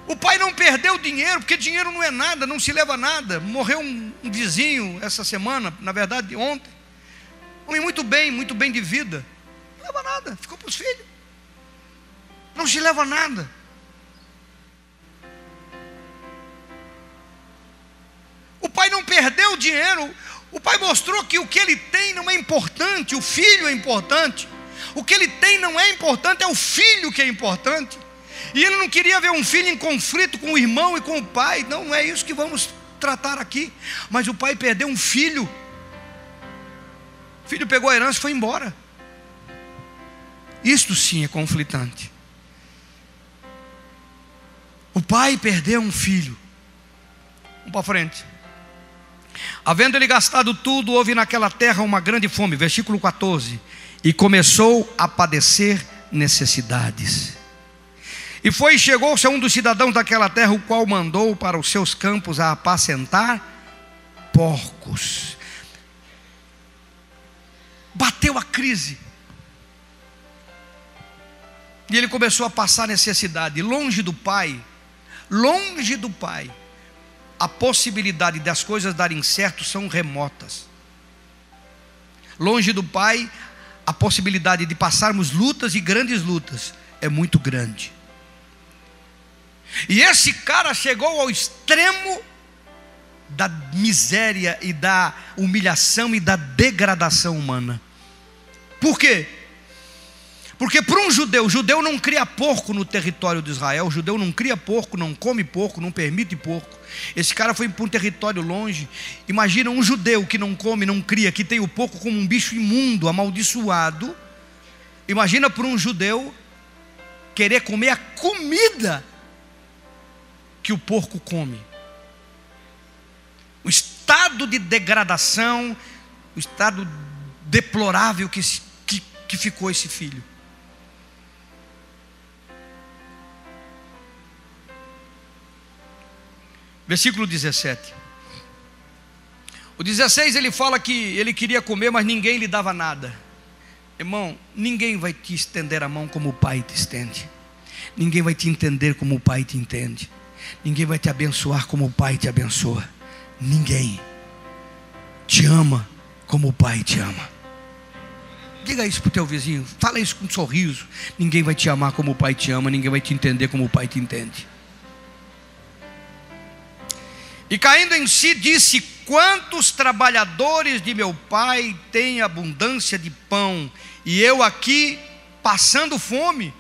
O pai não perdeu dinheiro, porque dinheiro não é nada, não se leva nada. Morreu um, um vizinho essa semana, na verdade ontem. Homem muito bem, muito bem de vida. Leva nada, ficou para os filhos. Não se leva nada. O pai não perdeu dinheiro, o pai mostrou que o que ele tem não é importante, o filho é importante. O que ele tem não é importante, é o filho que é importante. E ele não queria ver um filho em conflito com o irmão e com o pai. Não, não é isso que vamos tratar aqui. Mas o pai perdeu um filho. O filho pegou a herança e foi embora. Isto sim é conflitante. O pai perdeu um filho. Vamos para frente. Havendo ele gastado tudo, houve naquela terra uma grande fome. Versículo 14. E começou a padecer necessidades. E foi e chegou-se a um dos cidadãos daquela terra, o qual mandou para os seus campos a apacentar porcos. Bateu a crise. E ele começou a passar necessidade, longe do pai, longe do pai a possibilidade das coisas darem certo são remotas. Longe do Pai, a possibilidade de passarmos lutas e grandes lutas é muito grande. E esse cara chegou ao extremo da miséria e da humilhação e da degradação humana. Por quê? Porque para um judeu, judeu não cria porco no território de Israel, judeu não cria porco, não come porco, não permite porco. Esse cara foi para um território longe. Imagina um judeu que não come, não cria, que tem o porco como um bicho imundo, amaldiçoado. Imagina para um judeu querer comer a comida que o porco come. O estado de degradação, o estado deplorável que, que, que ficou esse filho. Versículo 17. O 16 ele fala que ele queria comer, mas ninguém lhe dava nada. Irmão, ninguém vai te estender a mão como o Pai te estende. Ninguém vai te entender como o Pai te entende. Ninguém vai te abençoar como o Pai te abençoa. Ninguém te ama como o Pai te ama. Diga isso para o teu vizinho, fala isso com um sorriso. Ninguém vai te amar como o Pai te ama, ninguém vai te entender como o Pai te entende. E caindo em si, disse: Quantos trabalhadores de meu pai têm abundância de pão, e eu aqui passando fome?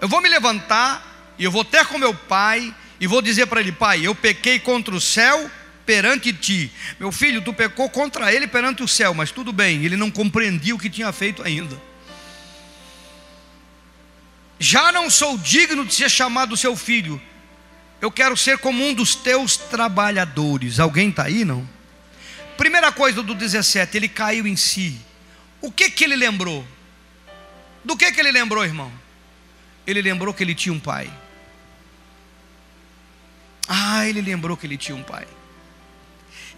Eu vou me levantar, e eu vou ter com meu pai, e vou dizer para ele: Pai, eu pequei contra o céu perante ti. Meu filho, tu pecou contra ele perante o céu, mas tudo bem, ele não compreendia o que tinha feito ainda. Já não sou digno de ser chamado seu filho eu quero ser como um dos teus trabalhadores. Alguém está aí, não? Primeira coisa do 17, ele caiu em si. O que que ele lembrou? Do que que ele lembrou, irmão? ele lembrou que ele tinha um pai. Ah, ele lembrou que ele tinha um pai.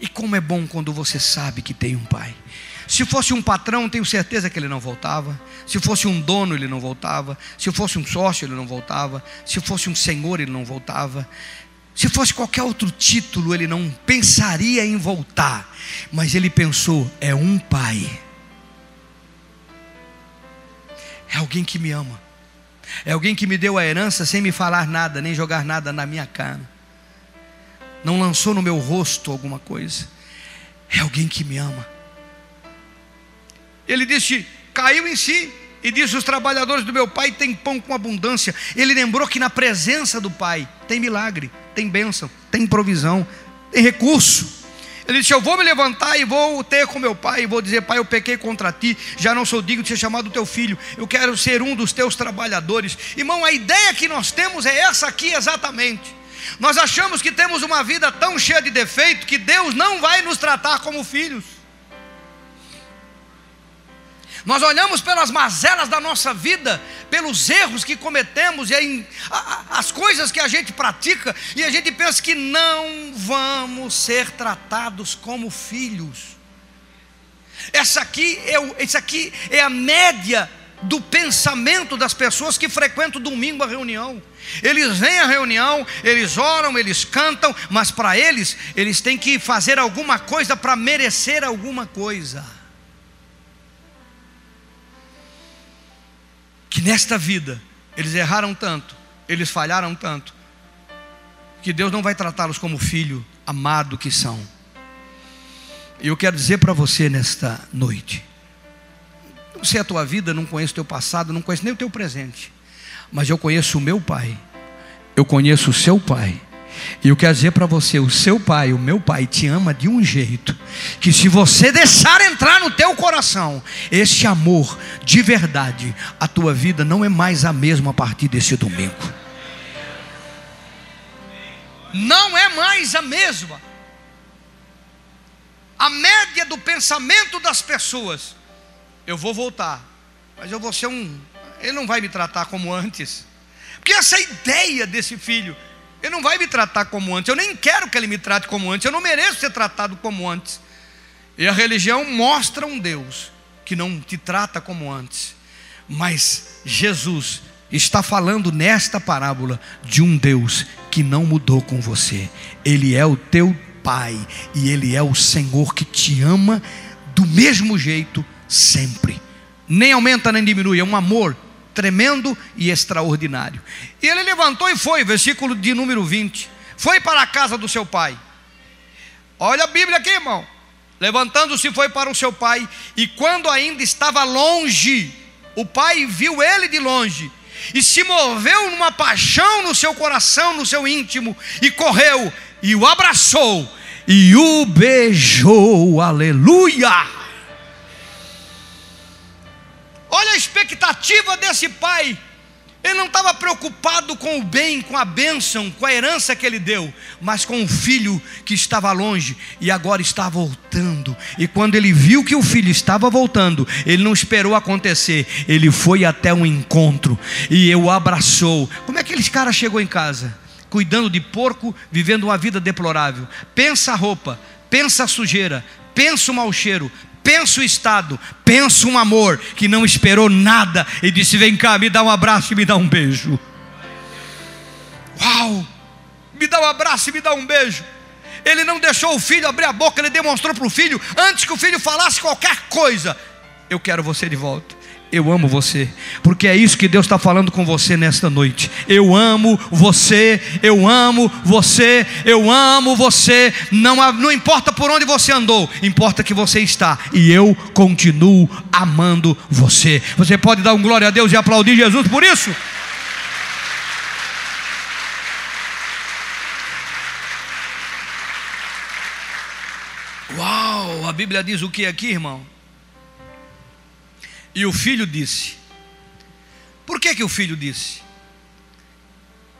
E como é bom quando você sabe que tem um pai. Se fosse um patrão, tenho certeza que ele não voltava. Se fosse um dono, ele não voltava. Se fosse um sócio, ele não voltava. Se fosse um senhor, ele não voltava. Se fosse qualquer outro título, ele não pensaria em voltar. Mas ele pensou: é um pai. É alguém que me ama. É alguém que me deu a herança sem me falar nada, nem jogar nada na minha cara. Não lançou no meu rosto alguma coisa. É alguém que me ama. Ele disse: caiu em si e disse: Os trabalhadores do meu pai têm pão com abundância. Ele lembrou que na presença do pai tem milagre, tem bênção, tem provisão, tem recurso. Ele disse: Eu vou me levantar e vou ter com meu pai, e vou dizer: Pai, eu pequei contra ti, já não sou digno de ser chamado teu filho, eu quero ser um dos teus trabalhadores. Irmão, a ideia que nós temos é essa aqui exatamente. Nós achamos que temos uma vida tão cheia de defeito que Deus não vai nos tratar como filhos. Nós olhamos pelas mazelas da nossa vida, pelos erros que cometemos e as coisas que a gente pratica, e a gente pensa que não vamos ser tratados como filhos. Essa aqui é, essa aqui é a média do pensamento das pessoas que frequentam domingo a reunião. Eles vêm à reunião, eles oram, eles cantam, mas para eles, eles têm que fazer alguma coisa para merecer alguma coisa. Que nesta vida eles erraram tanto, eles falharam tanto, que Deus não vai tratá-los como filho amado que são. E eu quero dizer para você nesta noite, não sei a tua vida, não conheço o teu passado, não conheço nem o teu presente, mas eu conheço o meu pai, eu conheço o seu pai. E eu quero dizer para você, o seu pai, o meu pai te ama de um jeito que se você deixar entrar no teu coração esse amor de verdade, a tua vida não é mais a mesma a partir desse domingo. Não é mais a mesma. A média do pensamento das pessoas, eu vou voltar, mas eu vou ser um, ele não vai me tratar como antes. Porque essa ideia desse filho ele não vai me tratar como antes. Eu nem quero que ele me trate como antes. Eu não mereço ser tratado como antes. E a religião mostra um Deus que não te trata como antes. Mas Jesus está falando nesta parábola de um Deus que não mudou com você. Ele é o teu Pai e Ele é o Senhor que te ama do mesmo jeito sempre. Nem aumenta nem diminui, é um amor tremendo e extraordinário. E ele levantou e foi, versículo de número 20. Foi para a casa do seu pai. Olha a Bíblia aqui, irmão. Levantando-se foi para o seu pai, e quando ainda estava longe, o pai viu ele de longe, e se moveu numa paixão no seu coração, no seu íntimo, e correu, e o abraçou, e o beijou, aleluia! Olha a expectativa desse pai. Ele não estava preocupado com o bem, com a bênção, com a herança que ele deu, mas com o filho que estava longe e agora está voltando. E quando ele viu que o filho estava voltando, ele não esperou acontecer, ele foi até um encontro e o abraçou. Como é que aquele cara chegou em casa? Cuidando de porco, vivendo uma vida deplorável. Pensa a roupa, pensa a sujeira, pensa o mau cheiro, pensa o estado, pensa um amor que não esperou nada e disse: Vem cá, me dá um abraço e me dá um beijo. Uau! Me dá um abraço e me dá um beijo. Ele não deixou o filho abrir a boca, ele demonstrou para o filho, antes que o filho falasse qualquer coisa: Eu quero você de volta. Eu amo você, porque é isso que Deus está falando com você nesta noite. Eu amo você, eu amo você, eu amo você. Não, não importa por onde você andou, importa que você está, e eu continuo amando você. Você pode dar um glória a Deus e aplaudir Jesus por isso? Uau, a Bíblia diz o que aqui, irmão? E o filho disse: Por que que o filho disse?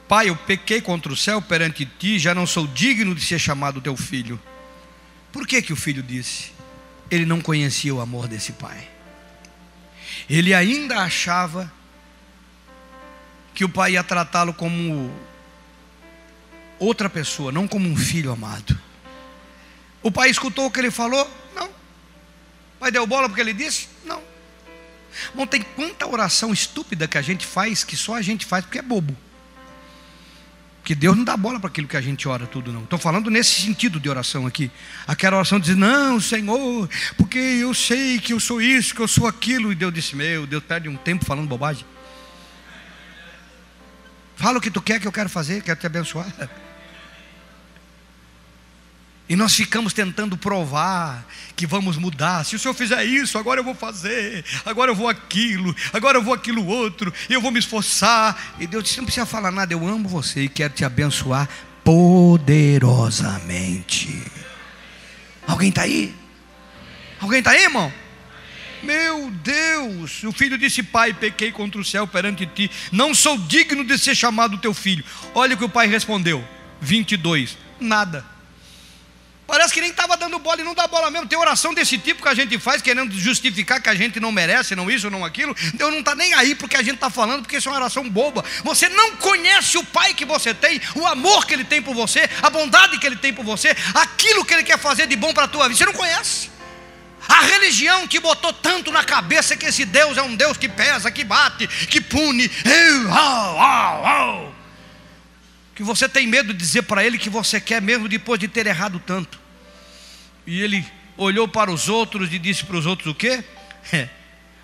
Pai, eu pequei contra o céu perante ti, já não sou digno de ser chamado teu filho. Por que que o filho disse? Ele não conhecia o amor desse pai. Ele ainda achava que o pai ia tratá-lo como outra pessoa, não como um filho amado. O pai escutou o que ele falou? Não. O pai deu bola porque ele disse? Bom, tem quanta oração estúpida que a gente faz que só a gente faz porque é bobo. Que Deus não dá bola para aquilo que a gente ora tudo, não. Estou falando nesse sentido de oração aqui. Aquela oração diz, não, Senhor, porque eu sei que eu sou isso, que eu sou aquilo. E Deus disse, meu, Deus perde um tempo falando bobagem. Fala o que tu quer que eu quero fazer, quero te abençoar. E nós ficamos tentando provar que vamos mudar. Se o Senhor fizer isso, agora eu vou fazer, agora eu vou aquilo, agora eu vou aquilo outro, eu vou me esforçar. E Deus disse: não precisa falar nada, eu amo você e quero te abençoar poderosamente. Alguém está aí? Alguém está aí, irmão? Meu Deus, o filho disse: Pai, pequei contra o céu perante ti, não sou digno de ser chamado teu filho. Olha o que o pai respondeu: 22, nada. Parece que nem estava dando bola e não dá bola mesmo. Tem oração desse tipo que a gente faz, querendo justificar que a gente não merece, não isso, não aquilo. Deus não está nem aí porque a gente está falando, porque isso é uma oração boba. Você não conhece o Pai que você tem, o amor que Ele tem por você, a bondade que Ele tem por você, aquilo que Ele quer fazer de bom para a tua vida. Você não conhece. A religião te botou tanto na cabeça que esse Deus é um Deus que pesa, que bate, que pune. Que você tem medo de dizer para Ele que você quer, mesmo depois de ter errado tanto. E ele olhou para os outros e disse para os outros o quê?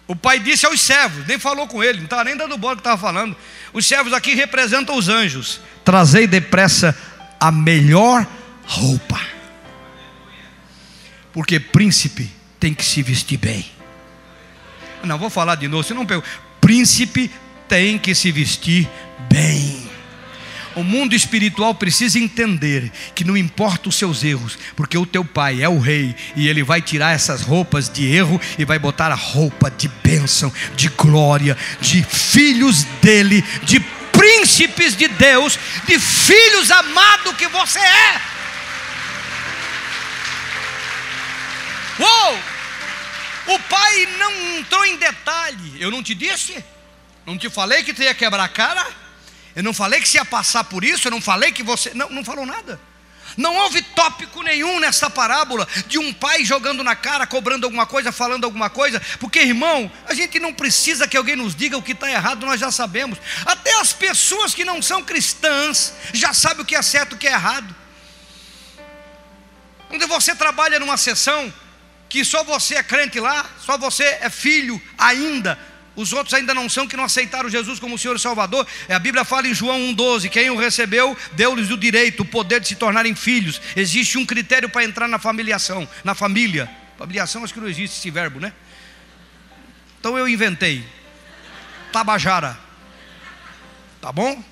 O pai disse aos servos, nem falou com ele, não estava nem dando bola que estava falando. Os servos aqui representam os anjos. Trazei depressa a melhor roupa. Porque príncipe tem que se vestir bem. Não, vou falar de novo, você não pegou. Príncipe tem que se vestir bem. O mundo espiritual precisa entender que não importa os seus erros, porque o teu pai é o rei e ele vai tirar essas roupas de erro e vai botar a roupa de bênção, de glória, de filhos dele, de príncipes de Deus, de filhos amados que você é. Uou! O pai não entrou em detalhe. Eu não te disse? Não te falei que tu ia quebrar a cara? Eu não falei que você ia passar por isso, eu não falei que você. Não, não falou nada. Não houve tópico nenhum nessa parábola de um pai jogando na cara, cobrando alguma coisa, falando alguma coisa, porque irmão, a gente não precisa que alguém nos diga o que está errado, nós já sabemos. Até as pessoas que não são cristãs já sabem o que é certo e o que é errado. Quando você trabalha numa sessão que só você é crente lá, só você é filho ainda, os outros ainda não são que não aceitaram Jesus como Senhor e Salvador. É, a Bíblia fala em João 1,12: quem o recebeu, deu-lhes o direito, o poder de se tornarem filhos. Existe um critério para entrar na familiação, na família. Familiação, acho que não existe esse verbo, né? Então eu inventei. Tabajara. Tá bom?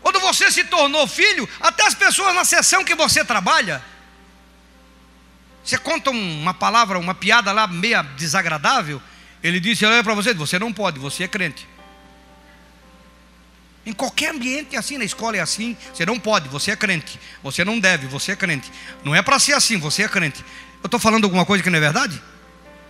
Quando você se tornou filho, até as pessoas na sessão que você trabalha, você conta uma palavra, uma piada lá meia desagradável, ele disse: Olha para você, você não pode, você é crente. Em qualquer ambiente é assim, na escola é assim, você não pode, você é crente. Você não deve, você é crente. Não é para ser assim, você é crente. Eu estou falando alguma coisa que não é verdade?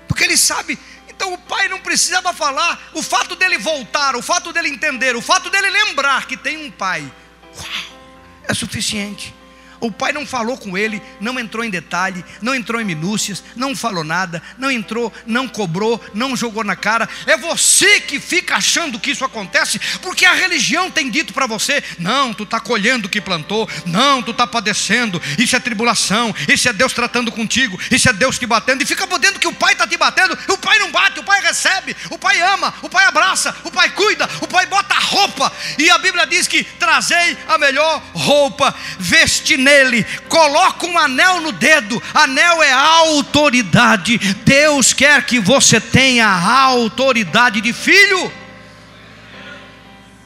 Porque ele sabe. Então o pai não precisava falar. O fato dele voltar, o fato dele entender, o fato dele lembrar que tem um pai, uau, é suficiente. O pai não falou com ele, não entrou em detalhe, não entrou em minúcias, não falou nada, não entrou, não cobrou, não jogou na cara. É você que fica achando que isso acontece, porque a religião tem dito para você: não, tu está colhendo o que plantou, não, tu está padecendo, isso é tribulação, isso é Deus tratando contigo, isso é Deus te batendo, e fica podendo que o pai está te batendo, o pai não bate, o pai recebe, o pai ama, o pai abraça, o pai cuida, o pai bota roupa, e a Bíblia diz que trazei a melhor roupa, veste nele, coloca um anel no dedo. Anel é autoridade. Deus quer que você tenha autoridade de filho.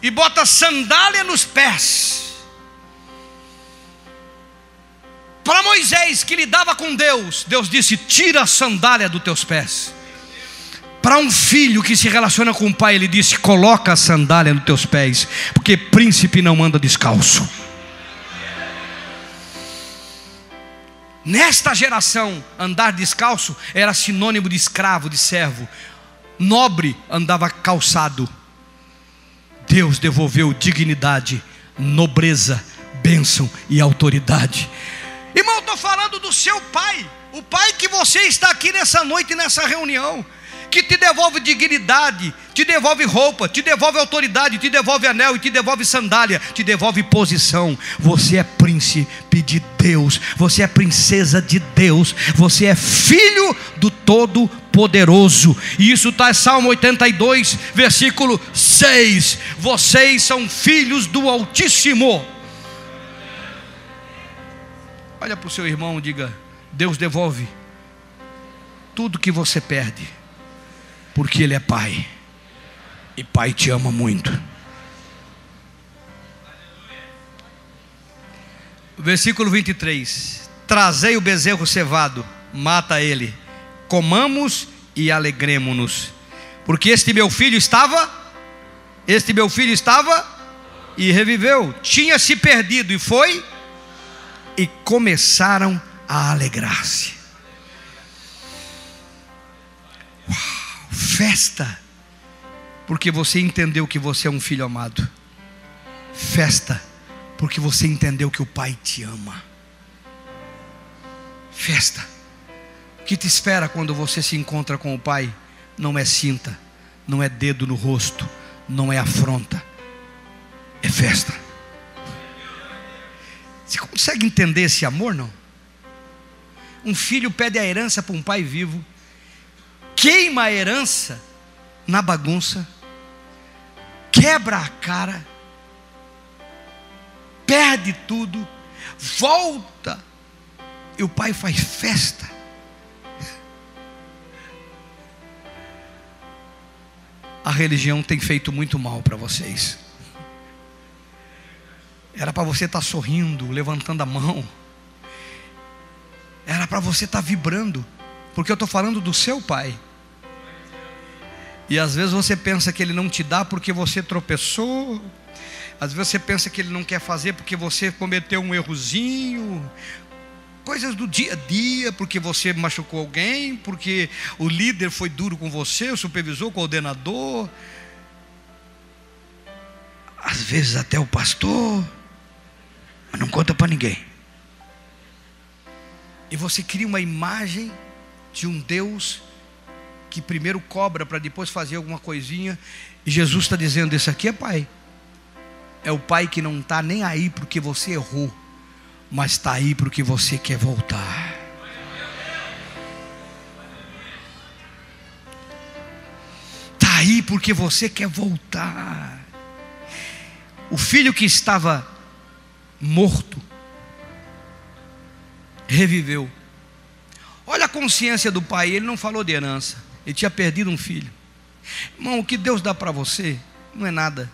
E bota sandália nos pés. Para Moisés que lidava com Deus, Deus disse: Tira a sandália dos teus pés. Para um filho que se relaciona com o pai, ele disse: Coloca a sandália nos teus pés, porque príncipe não anda descalço. Nesta geração, andar descalço era sinônimo de escravo, de servo. nobre andava calçado. Deus devolveu dignidade, nobreza, bênção e autoridade. Irmão, estou falando do seu pai, o pai que você está aqui nessa noite, nessa reunião que te devolve dignidade, te devolve roupa, te devolve autoridade, te devolve anel e te devolve sandália, te devolve posição. Você é príncipe de Deus, você é princesa de Deus, você é filho do Todo-Poderoso. E isso está em Salmo 82, versículo 6. Vocês são filhos do Altíssimo. Olha para o seu irmão e diga: Deus devolve tudo que você perde porque Ele é Pai. E Pai te ama muito. Versículo 23: Trazei o bezerro cevado, mata ele, comamos e alegremos-nos, porque este meu filho estava, este meu filho estava e reviveu, tinha se perdido e foi, e começaram a alegrar-se. Uau! Festa, porque você entendeu que você é um filho amado. Festa, porque você entendeu que o Pai te ama. Festa, o que te espera quando você se encontra com o Pai não é cinta, não é dedo no rosto, não é afronta, é festa. Você consegue entender esse amor, não? Um filho pede a herança para um pai vivo queima a herança na bagunça, quebra a cara, perde tudo, volta, e o pai faz festa. A religião tem feito muito mal para vocês. Era para você estar tá sorrindo, levantando a mão. Era para você estar tá vibrando, porque eu estou falando do seu pai. E às vezes você pensa que ele não te dá porque você tropeçou. Às vezes você pensa que ele não quer fazer porque você cometeu um errozinho. Coisas do dia a dia, porque você machucou alguém, porque o líder foi duro com você, o supervisor, o coordenador. Às vezes até o pastor, mas não conta para ninguém. E você cria uma imagem de um Deus que primeiro cobra para depois fazer alguma coisinha. E Jesus está dizendo: Esse aqui é pai. É o pai que não está nem aí porque você errou, mas está aí porque você quer voltar. Está aí porque você quer voltar. O filho que estava morto reviveu. Olha a consciência do pai, ele não falou de herança. Ele tinha perdido um filho. Irmão, o que Deus dá para você não é nada.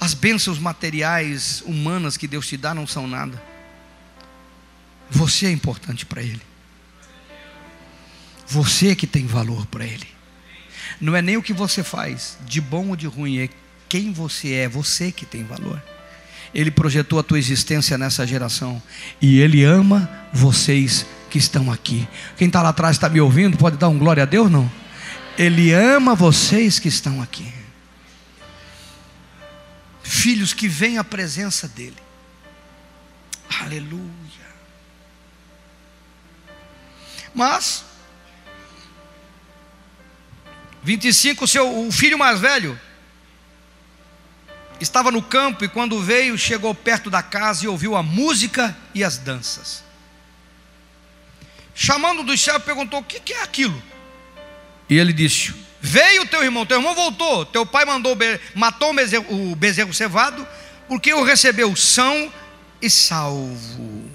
As bênçãos materiais, humanas que Deus te dá não são nada. Você é importante para Ele. Você que tem valor para Ele. Não é nem o que você faz, de bom ou de ruim, é quem você é, você que tem valor. Ele projetou a tua existência nessa geração e Ele ama vocês que estão aqui. Quem está lá atrás está me ouvindo, pode dar um glória a Deus? Não. Ele ama vocês que estão aqui. Filhos que vêm à presença dEle. Aleluia. Mas, 25, o, seu, o filho mais velho estava no campo e quando veio, chegou perto da casa e ouviu a música e as danças chamando do céu, perguntou: O que, que é aquilo? E ele disse: Veio teu irmão, teu irmão voltou, teu pai mandou, matou o bezerro, o bezerro cevado, porque o recebeu são e salvo.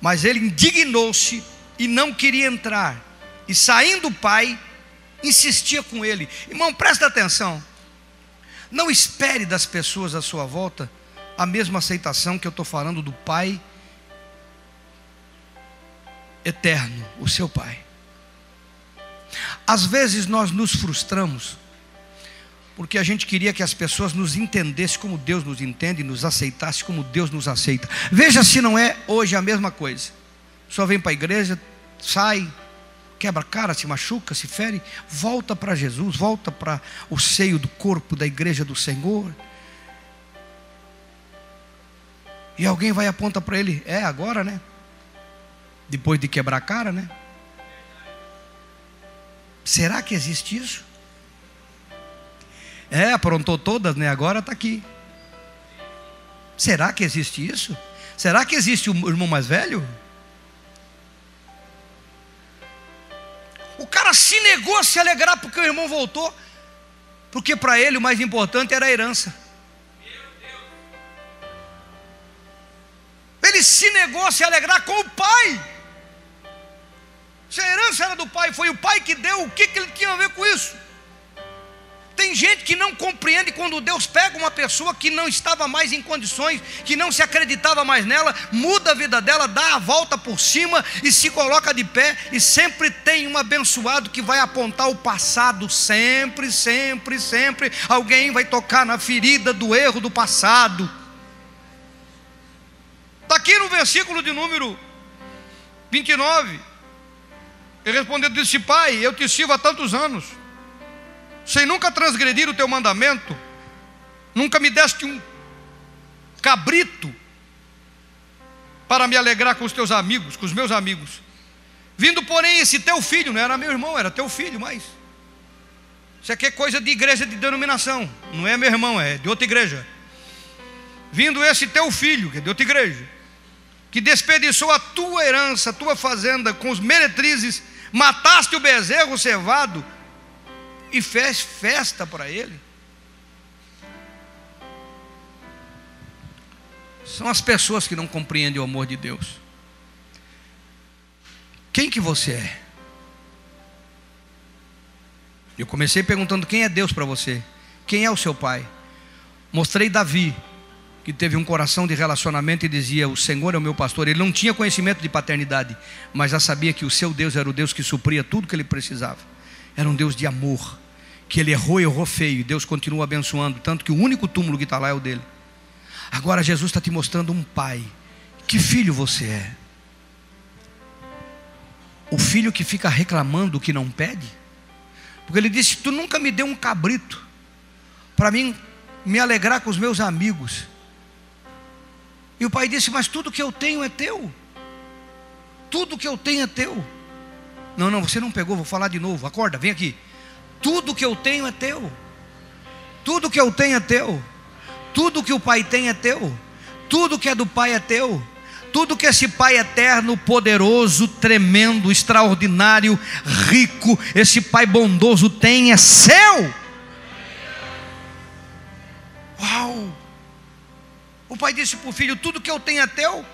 Mas ele indignou-se e não queria entrar. E saindo o pai, insistia com ele. Irmão, presta atenção. Não espere das pessoas à sua volta a mesma aceitação que eu estou falando do pai eterno, o seu Pai. Às vezes nós nos frustramos, porque a gente queria que as pessoas nos entendessem como Deus nos entende e nos aceitasse como Deus nos aceita. Veja se não é hoje a mesma coisa. só vem para a igreja, sai, quebra a cara, se machuca, se fere, volta para Jesus, volta para o seio do corpo da igreja do Senhor. E alguém vai aponta para ele: É agora, né? Depois de quebrar a cara, né? Será que existe isso? É, aprontou todas, né? Agora está aqui. Será que existe isso? Será que existe o irmão mais velho? O cara se negou a se alegrar porque o irmão voltou, porque para ele o mais importante era a herança. Ele se negou a se alegrar com o pai. Se a herança era do pai, foi o pai que deu, o que, que ele tinha a ver com isso? Tem gente que não compreende quando Deus pega uma pessoa que não estava mais em condições, que não se acreditava mais nela, muda a vida dela, dá a volta por cima e se coloca de pé, e sempre tem um abençoado que vai apontar o passado, sempre, sempre, sempre. Alguém vai tocar na ferida do erro do passado. Está aqui no versículo de número 29. Ele respondeu: Disse, Pai, eu te sirvo há tantos anos sem nunca transgredir o teu mandamento, nunca me deste um cabrito para me alegrar com os teus amigos, com os meus amigos. Vindo, porém, esse teu filho, não era meu irmão, era teu filho, mas isso aqui é coisa de igreja de denominação, não é meu irmão, é de outra igreja. Vindo esse teu filho, que é de outra igreja, que desperdiçou a tua herança, a tua fazenda com os meretrizes, mataste o bezerro cevado e fez festa para ele. São as pessoas que não compreendem o amor de Deus. Quem que você é? Eu comecei perguntando quem é Deus para você. Quem é o seu pai? Mostrei Davi, que teve um coração de relacionamento e dizia: O Senhor é o meu pastor. Ele não tinha conhecimento de paternidade, mas já sabia que o seu Deus era o Deus que supria tudo que ele precisava. Era um Deus de amor que ele errou e errou feio, e Deus continua abençoando, tanto que o único túmulo que está lá é o dele. Agora Jesus está te mostrando um pai. Que filho você é? O filho que fica reclamando o que não pede? Porque ele disse: Tu nunca me deu um cabrito para mim me alegrar com os meus amigos. E o pai disse: Mas tudo que eu tenho é teu. Tudo que eu tenho é teu. Não, não, você não pegou, vou falar de novo. Acorda, vem aqui. Tudo que eu tenho é teu. Tudo que eu tenho é teu. Tudo que o Pai tem é teu. Tudo que é do Pai é teu. Tudo que esse Pai eterno, poderoso, tremendo, extraordinário, rico, esse Pai bondoso tem é seu. Uau! O pai disse para o filho: Tudo que eu tenho é teu.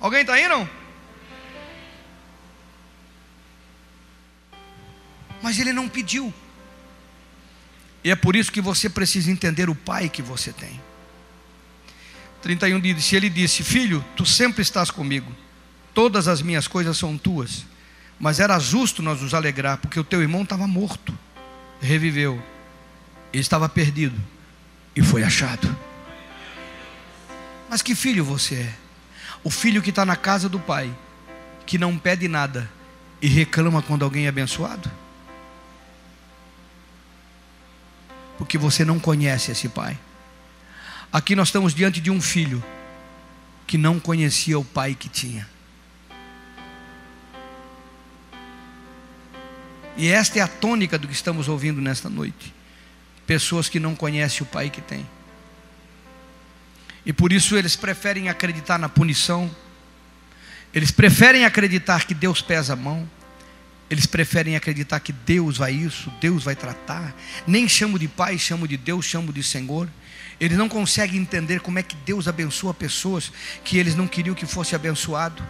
Alguém está aí não? mas ele não pediu. E é por isso que você precisa entender o pai que você tem. 31 diz: Ele disse: Filho, tu sempre estás comigo, todas as minhas coisas são tuas. Mas era justo nós nos alegrar, porque o teu irmão estava morto, reviveu, ele estava perdido e foi achado. Mas que filho você é? O filho que está na casa do pai, que não pede nada e reclama quando alguém é abençoado? porque você não conhece esse pai. Aqui nós estamos diante de um filho que não conhecia o pai que tinha. E esta é a tônica do que estamos ouvindo nesta noite. Pessoas que não conhecem o pai que tem. E por isso eles preferem acreditar na punição. Eles preferem acreditar que Deus pesa a mão. Eles preferem acreditar que Deus vai isso, Deus vai tratar. Nem chamo de Pai, chamo de Deus, chamo de Senhor. Eles não conseguem entender como é que Deus abençoa pessoas que eles não queriam que fosse abençoado.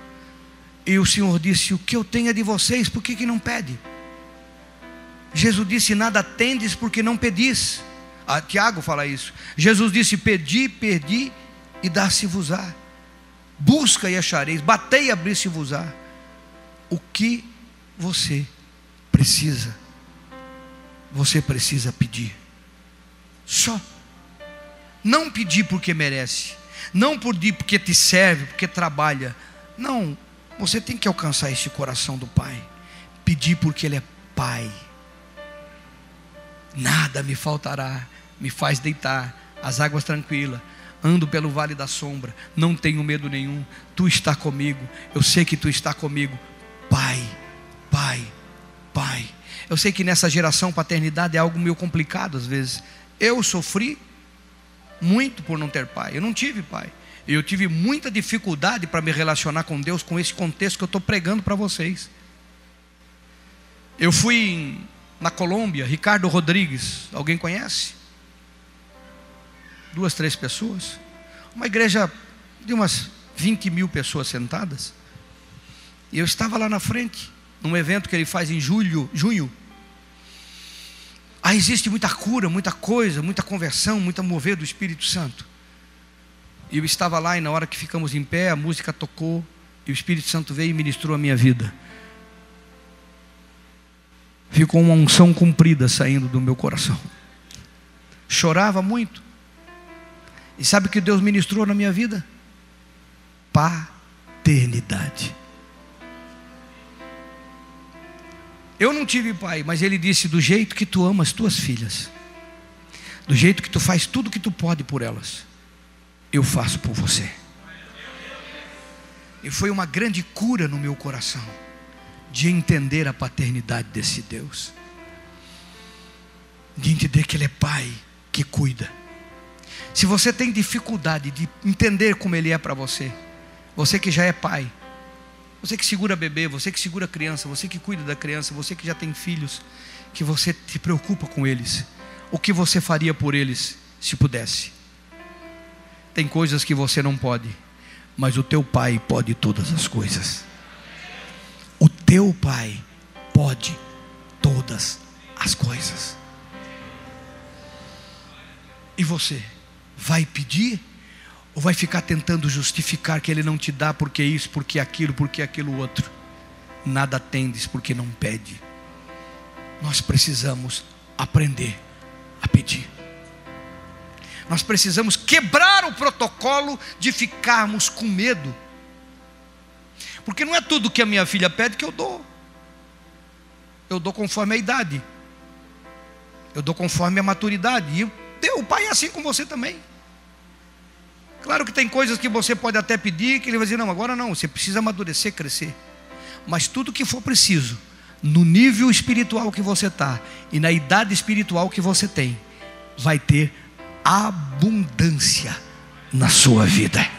E o Senhor disse: O que eu tenho é de vocês, por que, que não pede? Jesus disse: Nada tendes porque não pedis. Ah, Tiago fala isso. Jesus disse: Pedi, perdi e dá-se-vos-á. Busca e achareis, batei e abri-se-vos-á. O que você precisa, você precisa pedir. Só. Não pedir porque merece, não pedir porque te serve, porque trabalha. Não, Você tem que alcançar este coração do Pai. Pedir porque Ele é Pai. Nada me faltará, me faz deitar, as águas tranquilas. Ando pelo vale da sombra, não tenho medo nenhum. Tu está comigo, eu sei que tu está comigo. Pai, Pai, Pai. Eu sei que nessa geração paternidade é algo meio complicado às vezes. Eu sofri muito por não ter pai. Eu não tive pai. Eu tive muita dificuldade para me relacionar com Deus com esse contexto que eu estou pregando para vocês. Eu fui na Colômbia, Ricardo Rodrigues, alguém conhece? Duas, três pessoas. Uma igreja de umas 20 mil pessoas sentadas. E eu estava lá na frente, num evento que ele faz em julho, junho. Aí existe muita cura, muita coisa, muita conversão, muita mover do Espírito Santo. E eu estava lá e na hora que ficamos em pé, a música tocou e o Espírito Santo veio e ministrou a minha vida. Ficou uma unção cumprida saindo do meu coração. Chorava muito. E sabe o que Deus ministrou na minha vida? Paternidade. Eu não tive pai, mas ele disse: do jeito que tu amas tuas filhas, do jeito que tu faz tudo que tu pode por elas, eu faço por você. E foi uma grande cura no meu coração de entender a paternidade desse Deus, de entender que Ele é Pai que cuida. Se você tem dificuldade de entender como Ele é para você, você que já é pai, você que segura bebê, você que segura criança, você que cuida da criança, você que já tem filhos, que você te preocupa com eles, o que você faria por eles se pudesse? Tem coisas que você não pode, mas o teu pai pode todas as coisas. O teu pai pode todas as coisas. E você vai pedir ou vai ficar tentando justificar que ele não te dá porque isso, porque aquilo, porque aquilo outro? Nada tendes porque não pede. Nós precisamos aprender a pedir. Nós precisamos quebrar o protocolo de ficarmos com medo. Porque não é tudo que a minha filha pede que eu dou. Eu dou conforme a idade. Eu dou conforme a maturidade. E o pai é assim com você também. Claro que tem coisas que você pode até pedir que ele vai dizer: não, agora não, você precisa amadurecer, crescer. Mas tudo que for preciso, no nível espiritual que você está e na idade espiritual que você tem, vai ter abundância na sua vida.